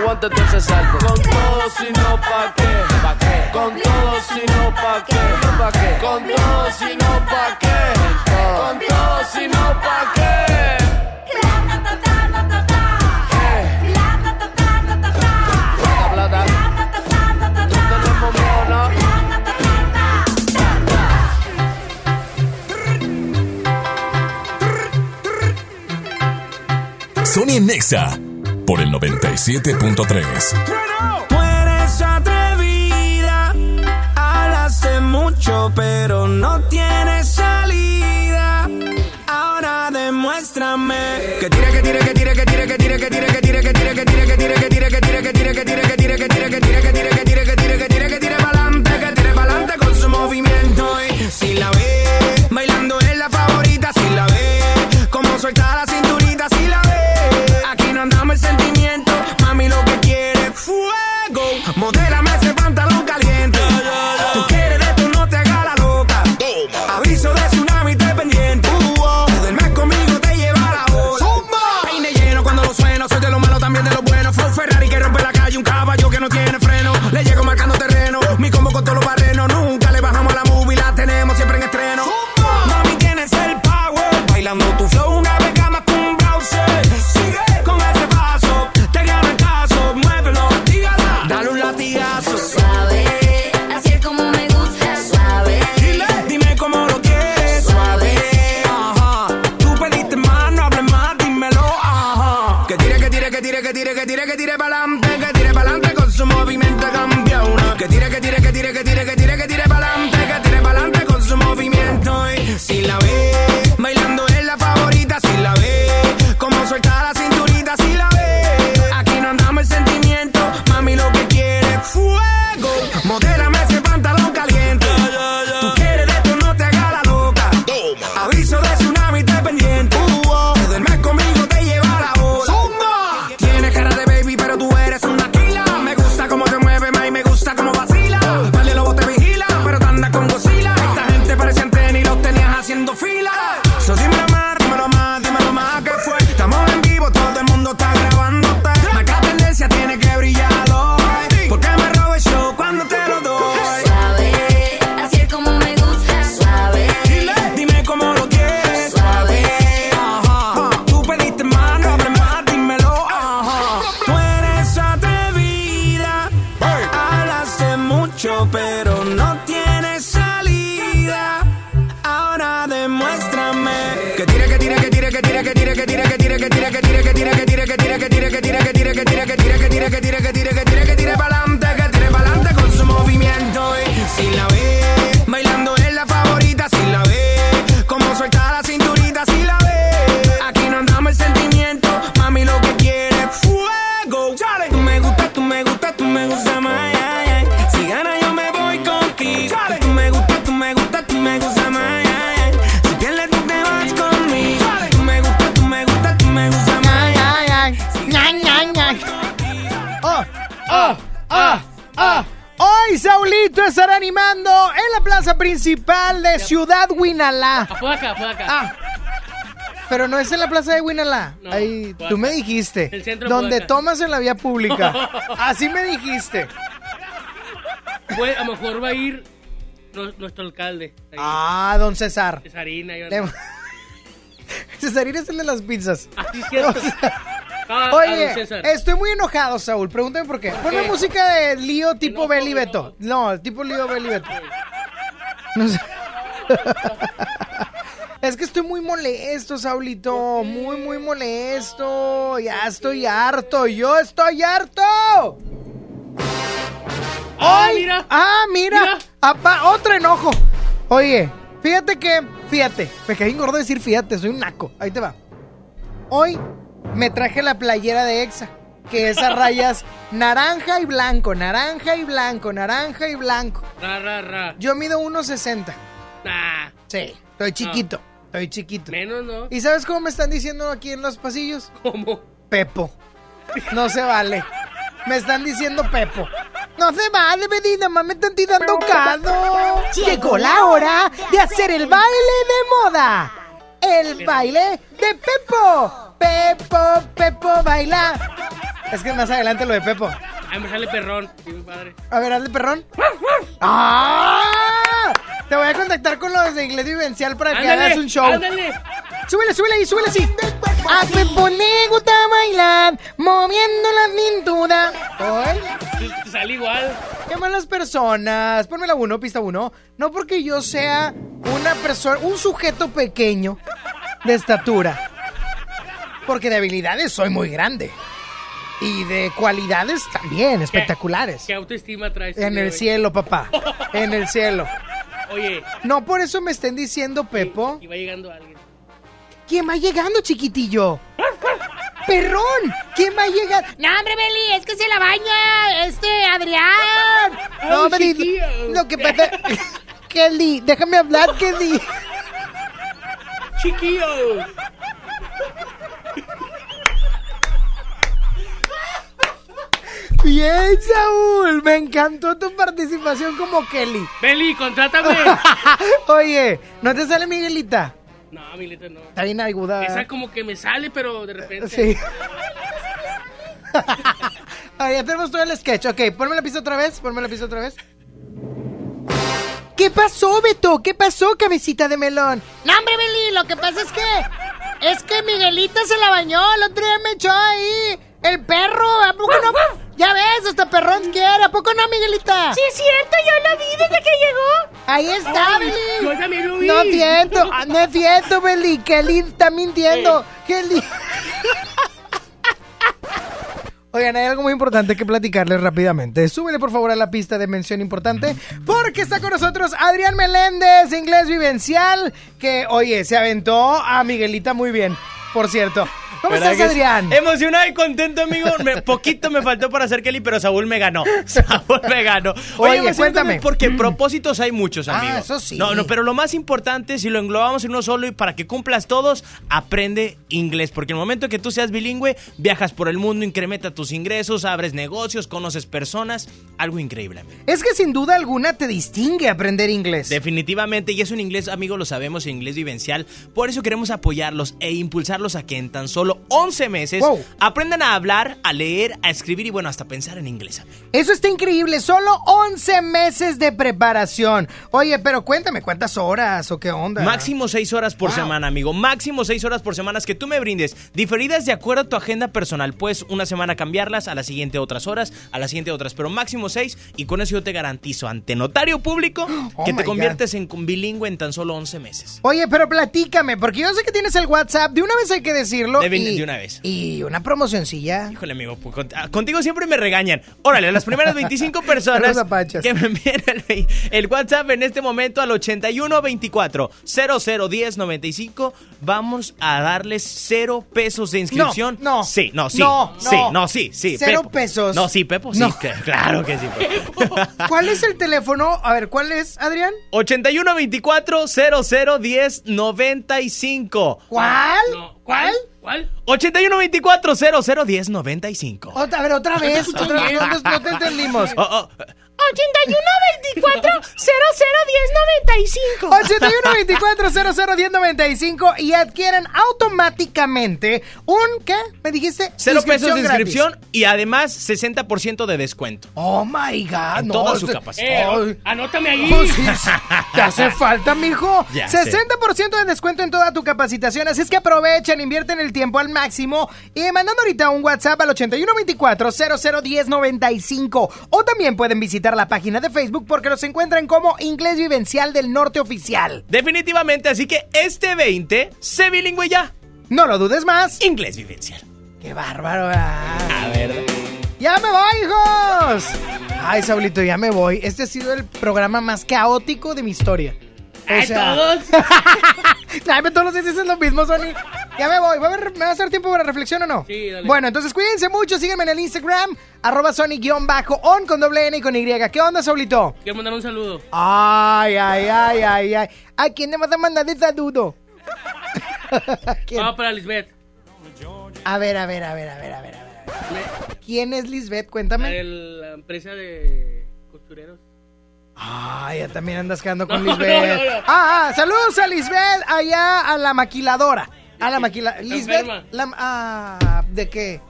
aguante todo ese salto. Con todo si no pa' qué, pa' qué. Con todo si no pa' qué, pa' qué. Con todo si no pa' qué, con todo si no pa' qué. Sony Nexa por el 97.3. Tú eres atrevida, hablaste mucho, pero no tienes salida. Ahora demuéstrame que tira, que tira, que tira, que tira, que tira, que tira Fue acá, fue acá. Ah, pero no es en la plaza de Huinalá. No, Ahí, tú me dijiste. El centro Donde tomas en la vía pública. [laughs] Así me dijiste. Pues, a lo mejor va a ir nu- nuestro alcalde. ahí. Ah, don César. Cesarina. y- Le- [laughs] Cesarín es el de las pizzas. Así es cierto. [laughs] O sea, Ah, a Oye, estoy muy enojado, Saúl. Pregúntame por qué. Ponme música de lío tipo Beli Beto. No, tipo lío Beli Beto. No sé. [laughs] Es que estoy muy molesto, Saulito. Muy, muy molesto. Ya estoy harto. Yo estoy harto. Ah, ¡Ay! mira. ¡Ah, mira! Mira. Apa, otro enojo. Oye, fíjate que. Fíjate. Me caí gordo decir fíjate, soy un naco. Ahí te va. Hoy me traje la playera de Exa. Que es a rayas [laughs] naranja y blanco, naranja y blanco, naranja y blanco. Ra, ra, ra. Yo mido 1.60. Nah. Sí, estoy chiquito. Estoy chiquito. Menos, ¿no? ¿Y sabes cómo me están diciendo aquí en los pasillos? ¿Cómo? Pepo. No se vale. Me están diciendo Pepo. No se vale, Medina, más me están tirando caldo. Llegó la hora de hacer el baile de moda. El baile de Pepo. Pepo, Pepo, baila. Es que más adelante lo de Pepo. Ay, me sale perrón. Sí, mi padre. A ver, hazle perrón. ¡Ah! Te voy a contactar con los de Inglés Vivencial para que Ándale, hagas un show. ándale. Súbele, súbele ahí, súbele así. A Pepo le gusta bailar, moviendo la cintura. Ay, Te sale igual. qué malas personas. Ponme la uno, pista uno. No porque yo sea una persona, un sujeto pequeño de estatura. Porque de habilidades soy muy grande. Y de cualidades también, espectaculares. ¿Qué autoestima traes? En el cielo, papá. En el cielo. [laughs] Oye, No por eso me estén diciendo, Pepo. y va llegando alguien. ¿Quién va llegando, chiquitillo? [laughs] ¡Perrón! ¿Quién va a llegar? No, hombre, Beli, es que se la baña este Adrián. [laughs] No, chiquillo. lo que pasa... Kelly, déjame hablar, Kelly. Chiquillo. Bien, Saúl. Me encantó tu participación como Kelly. Beli, contrátame. [laughs] Oye, ¿no te sale Miguelita? no, Milita, no. Está bien aguda. Esa como que me sale, pero de repente. Sí. [laughs] Ahí ya tenemos todo el sketch. Ok, ponme la pista otra vez. Ponme la pista otra vez. ¿Qué pasó, Beto? ¿Qué pasó, cabecita de melón? No, hombre, Beli, lo que pasa es que Es que Miguelita se la bañó, el otro día me echó ahí el perro, ¿a poco no? Ya ves, hasta perrón quiere, ¿a poco no, Miguelita? Sí, es cierto, yo lo vi desde que llegó. Ahí está, Ay, Beli. yo también lo vi. No es cierto, ah, no es cierto, Beli. Kelly está mintiendo. Kelly. Oigan, hay algo muy importante que platicarles rápidamente. Súbele por favor a la pista de mención importante porque está con nosotros Adrián Meléndez, inglés vivencial, que oye, se aventó a Miguelita muy bien, por cierto. ¿Cómo ¿Verdad estás? Adrián? Emocionado y contento, amigo. Me- poquito me faltó para ser Kelly, pero Saúl me ganó. [laughs] Saúl me ganó. Oye, cuéntame. Porque propósitos hay muchos, Ah, amigo. eso sí. No, no, pero lo más importante, si lo englobamos en uno solo y para que cumplas todos, aprende inglés. Porque el momento que tú seas bilingüe, viajas por el mundo, incrementa tus ingresos, abres negocios, conoces personas. Algo increíble, amigo. Es que sin duda alguna te distingue aprender inglés. Definitivamente, y es un inglés, amigo, lo sabemos, inglés vivencial. Por eso queremos apoyarlos e impulsarlos a que en tan solo 11 meses Wow. aprendan a hablar, a leer, a escribir y bueno, hasta pensar en inglés. Eso está increíble, solo 11 meses de preparación. Oye, pero cuéntame, ¿cuántas horas o qué onda? Máximo 6 horas por semana, amigo. Máximo 6 horas por semana que tú me brindes. Diferidas de acuerdo a tu agenda personal. Puedes una semana cambiarlas, a la siguiente otras horas, a la siguiente otras, pero máximo 6 y con eso yo te garantizo ante notario público [gasps] Oh que te God. conviertes en bilingüe en tan solo 11 meses. Oye, pero platícame, porque yo sé que tienes el WhatsApp, de una vez hay que decirlo. De, de una vez. Y una promocioncilla. Híjole, amigo, pues, ah, contigo siempre me regañan. Órale, las primeras 25 [laughs] personas que me envíen el, el WhatsApp en este momento al 8124 0010 95, vamos a darles cero pesos de inscripción. No, no. Sí, no, sí. No, sí, no. no, sí, sí. Cero Pepo. pesos. No, sí, Pepo, sí. No. que- claro que sí. Pepo. [laughs] ¿Cuál es el teléfono? A ver, ¿cuál es, Adrián? 8124 0010 95. ¿Cuál? ¿Cuál? ¿Cuál? 8124 0010 95. Otra, a ver, otra vez. otra vez, no, no- no te entendimos. Oh, oh. 81 24 0010 95. 8124 y adquieren automáticamente un, ¿qué? ¿Me dijiste? Cero pesos de gratis. inscripción y además 60% de descuento. Oh my God. En no, toda su capacidad. Eh, anótame ahí. Oh, sí, sí. Te hace [laughs] falta, mijo. Ya sé. 60% de descuento en toda tu capacitación. Así es que aprovechen, invierten el tiempo al máximo y mandando ahorita un WhatsApp al 8124-001095. O también pueden visitar la página de Facebook porque los encuentran como Inglés Vivencial del Norte Oficial. Definitivamente, así que este 20, sé bilingüe ya. No lo dudes más. Inglés vivencial. ¡Qué bárbaro! A ver. ¡Ya me voy, hijos! Ay, Saulito, ya me voy. Este ha sido el programa más caótico de mi historia. O Ay, sea- todos. [laughs] Ay, todos los días dices lo mismo, Sony. Ya me voy. ¿Va a haber- ¿Me va a hacer tiempo para reflexión o no? Sí, dale. Bueno, entonces cuídense mucho. Síganme en el Instagram, arroba Sony-on con doble N y con Y. ¿Qué onda, Saulito? Quiero mandar un saludo. Ay, ay, ay, ay, ay. ¿A quién le vas a mandar de saludo? Vamos para Lisbeth. A ver, a ver, a ver, a ver, a ver, a ver. ¿Quién es Lisbeth? Cuéntame. De la empresa de costureros. Ay, ya también andas quedando con [laughs] No, Lisbeth. no, no, no. Ah, ah, saludos a Lisbeth allá a la maquiladora. A la [laughs] maquiladora. Lisbeth, la- ah, ¿de qué?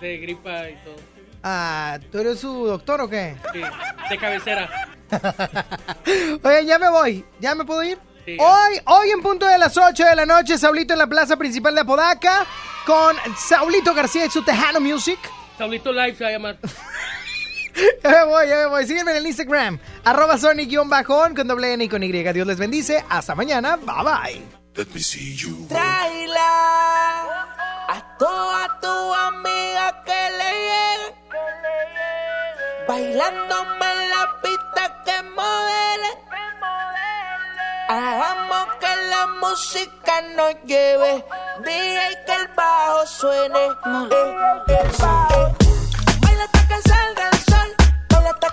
De gripa y todo. Ah, ¿tú eres su doctor o qué? Sí, de cabecera. [laughs] Oye, ya me voy. ¿Ya me puedo ir? Sí. Hoy, hoy en punto de las 8 de la noche, Saulito en la plaza principal de Apodaca con Saulito García y su Tejano Music. Saulito Live se va a llamar. [laughs] Ya me voy, ya me voy. Sígueme en el Instagram, arroba Sony-on con doble N y con Y. Dios les bendice. Hasta mañana. Bye bye. Let me see you. Traila a toda tu amiga que le llegue. Bailándome en la pista que modele. Hagamos que la música nos lleve. DJ que el bajo suene. Eh, el bajo. Baila hasta que salga el sol. Baila hasta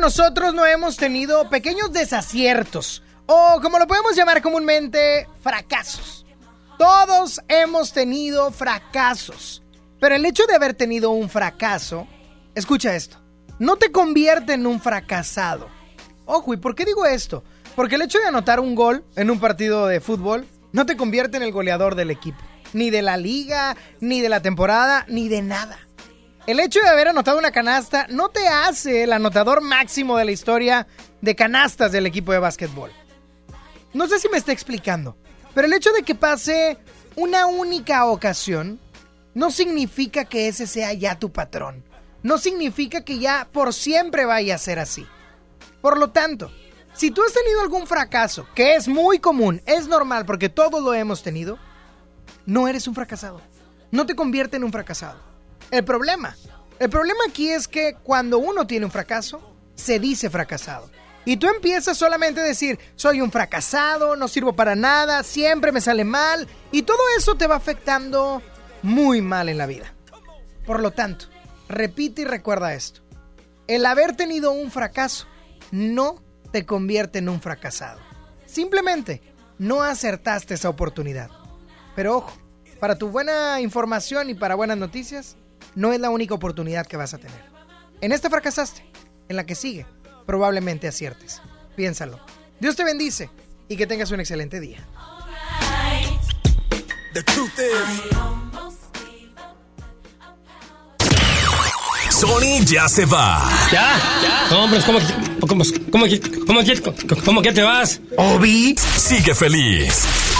nosotros no hemos tenido pequeños desaciertos? O como lo podemos llamar comúnmente, fracasos. Todos hemos tenido fracasos. Pero el hecho de haber tenido un fracaso, escucha esto, no te convierte en un fracasado. Ojo, ¿y por qué digo esto? Porque el hecho de anotar un gol en un partido de fútbol no te convierte en el goleador del equipo. Ni de la liga, ni de la temporada, ni de nada. El hecho de haber anotado una canasta no te hace el anotador máximo de la historia de canastas del equipo de básquetbol. No sé si me está explicando, pero el hecho de que pase una única ocasión no significa que ese sea ya tu patrón. No significa que ya por siempre vaya a ser así. Por lo tanto, si tú has tenido algún fracaso, que es muy común, es normal porque todos lo hemos tenido, no eres un fracasado. No te convierte en un fracasado. El problema, el problema aquí es que cuando uno tiene un fracaso, se dice fracasado. Y tú empiezas solamente a decir, soy un fracasado, no sirvo para nada, siempre me sale mal, y todo eso te va afectando muy mal en la vida. Por lo tanto, repite y recuerda esto. El haber tenido un fracaso no te convierte en un fracasado. Simplemente no acertaste esa oportunidad. Pero ojo, para tu buena información y para buenas noticias, no es la única oportunidad que vas a tener. En esta fracasaste, en la que sigue, probablemente aciertes. Piénsalo. Dios te bendice y que tengas un excelente día. The truth is. Sony ya se va. ¿Ya? No, hombre, ¿cómo, cómo, cómo, cómo, cómo, cómo que te vas? Obi sigue feliz.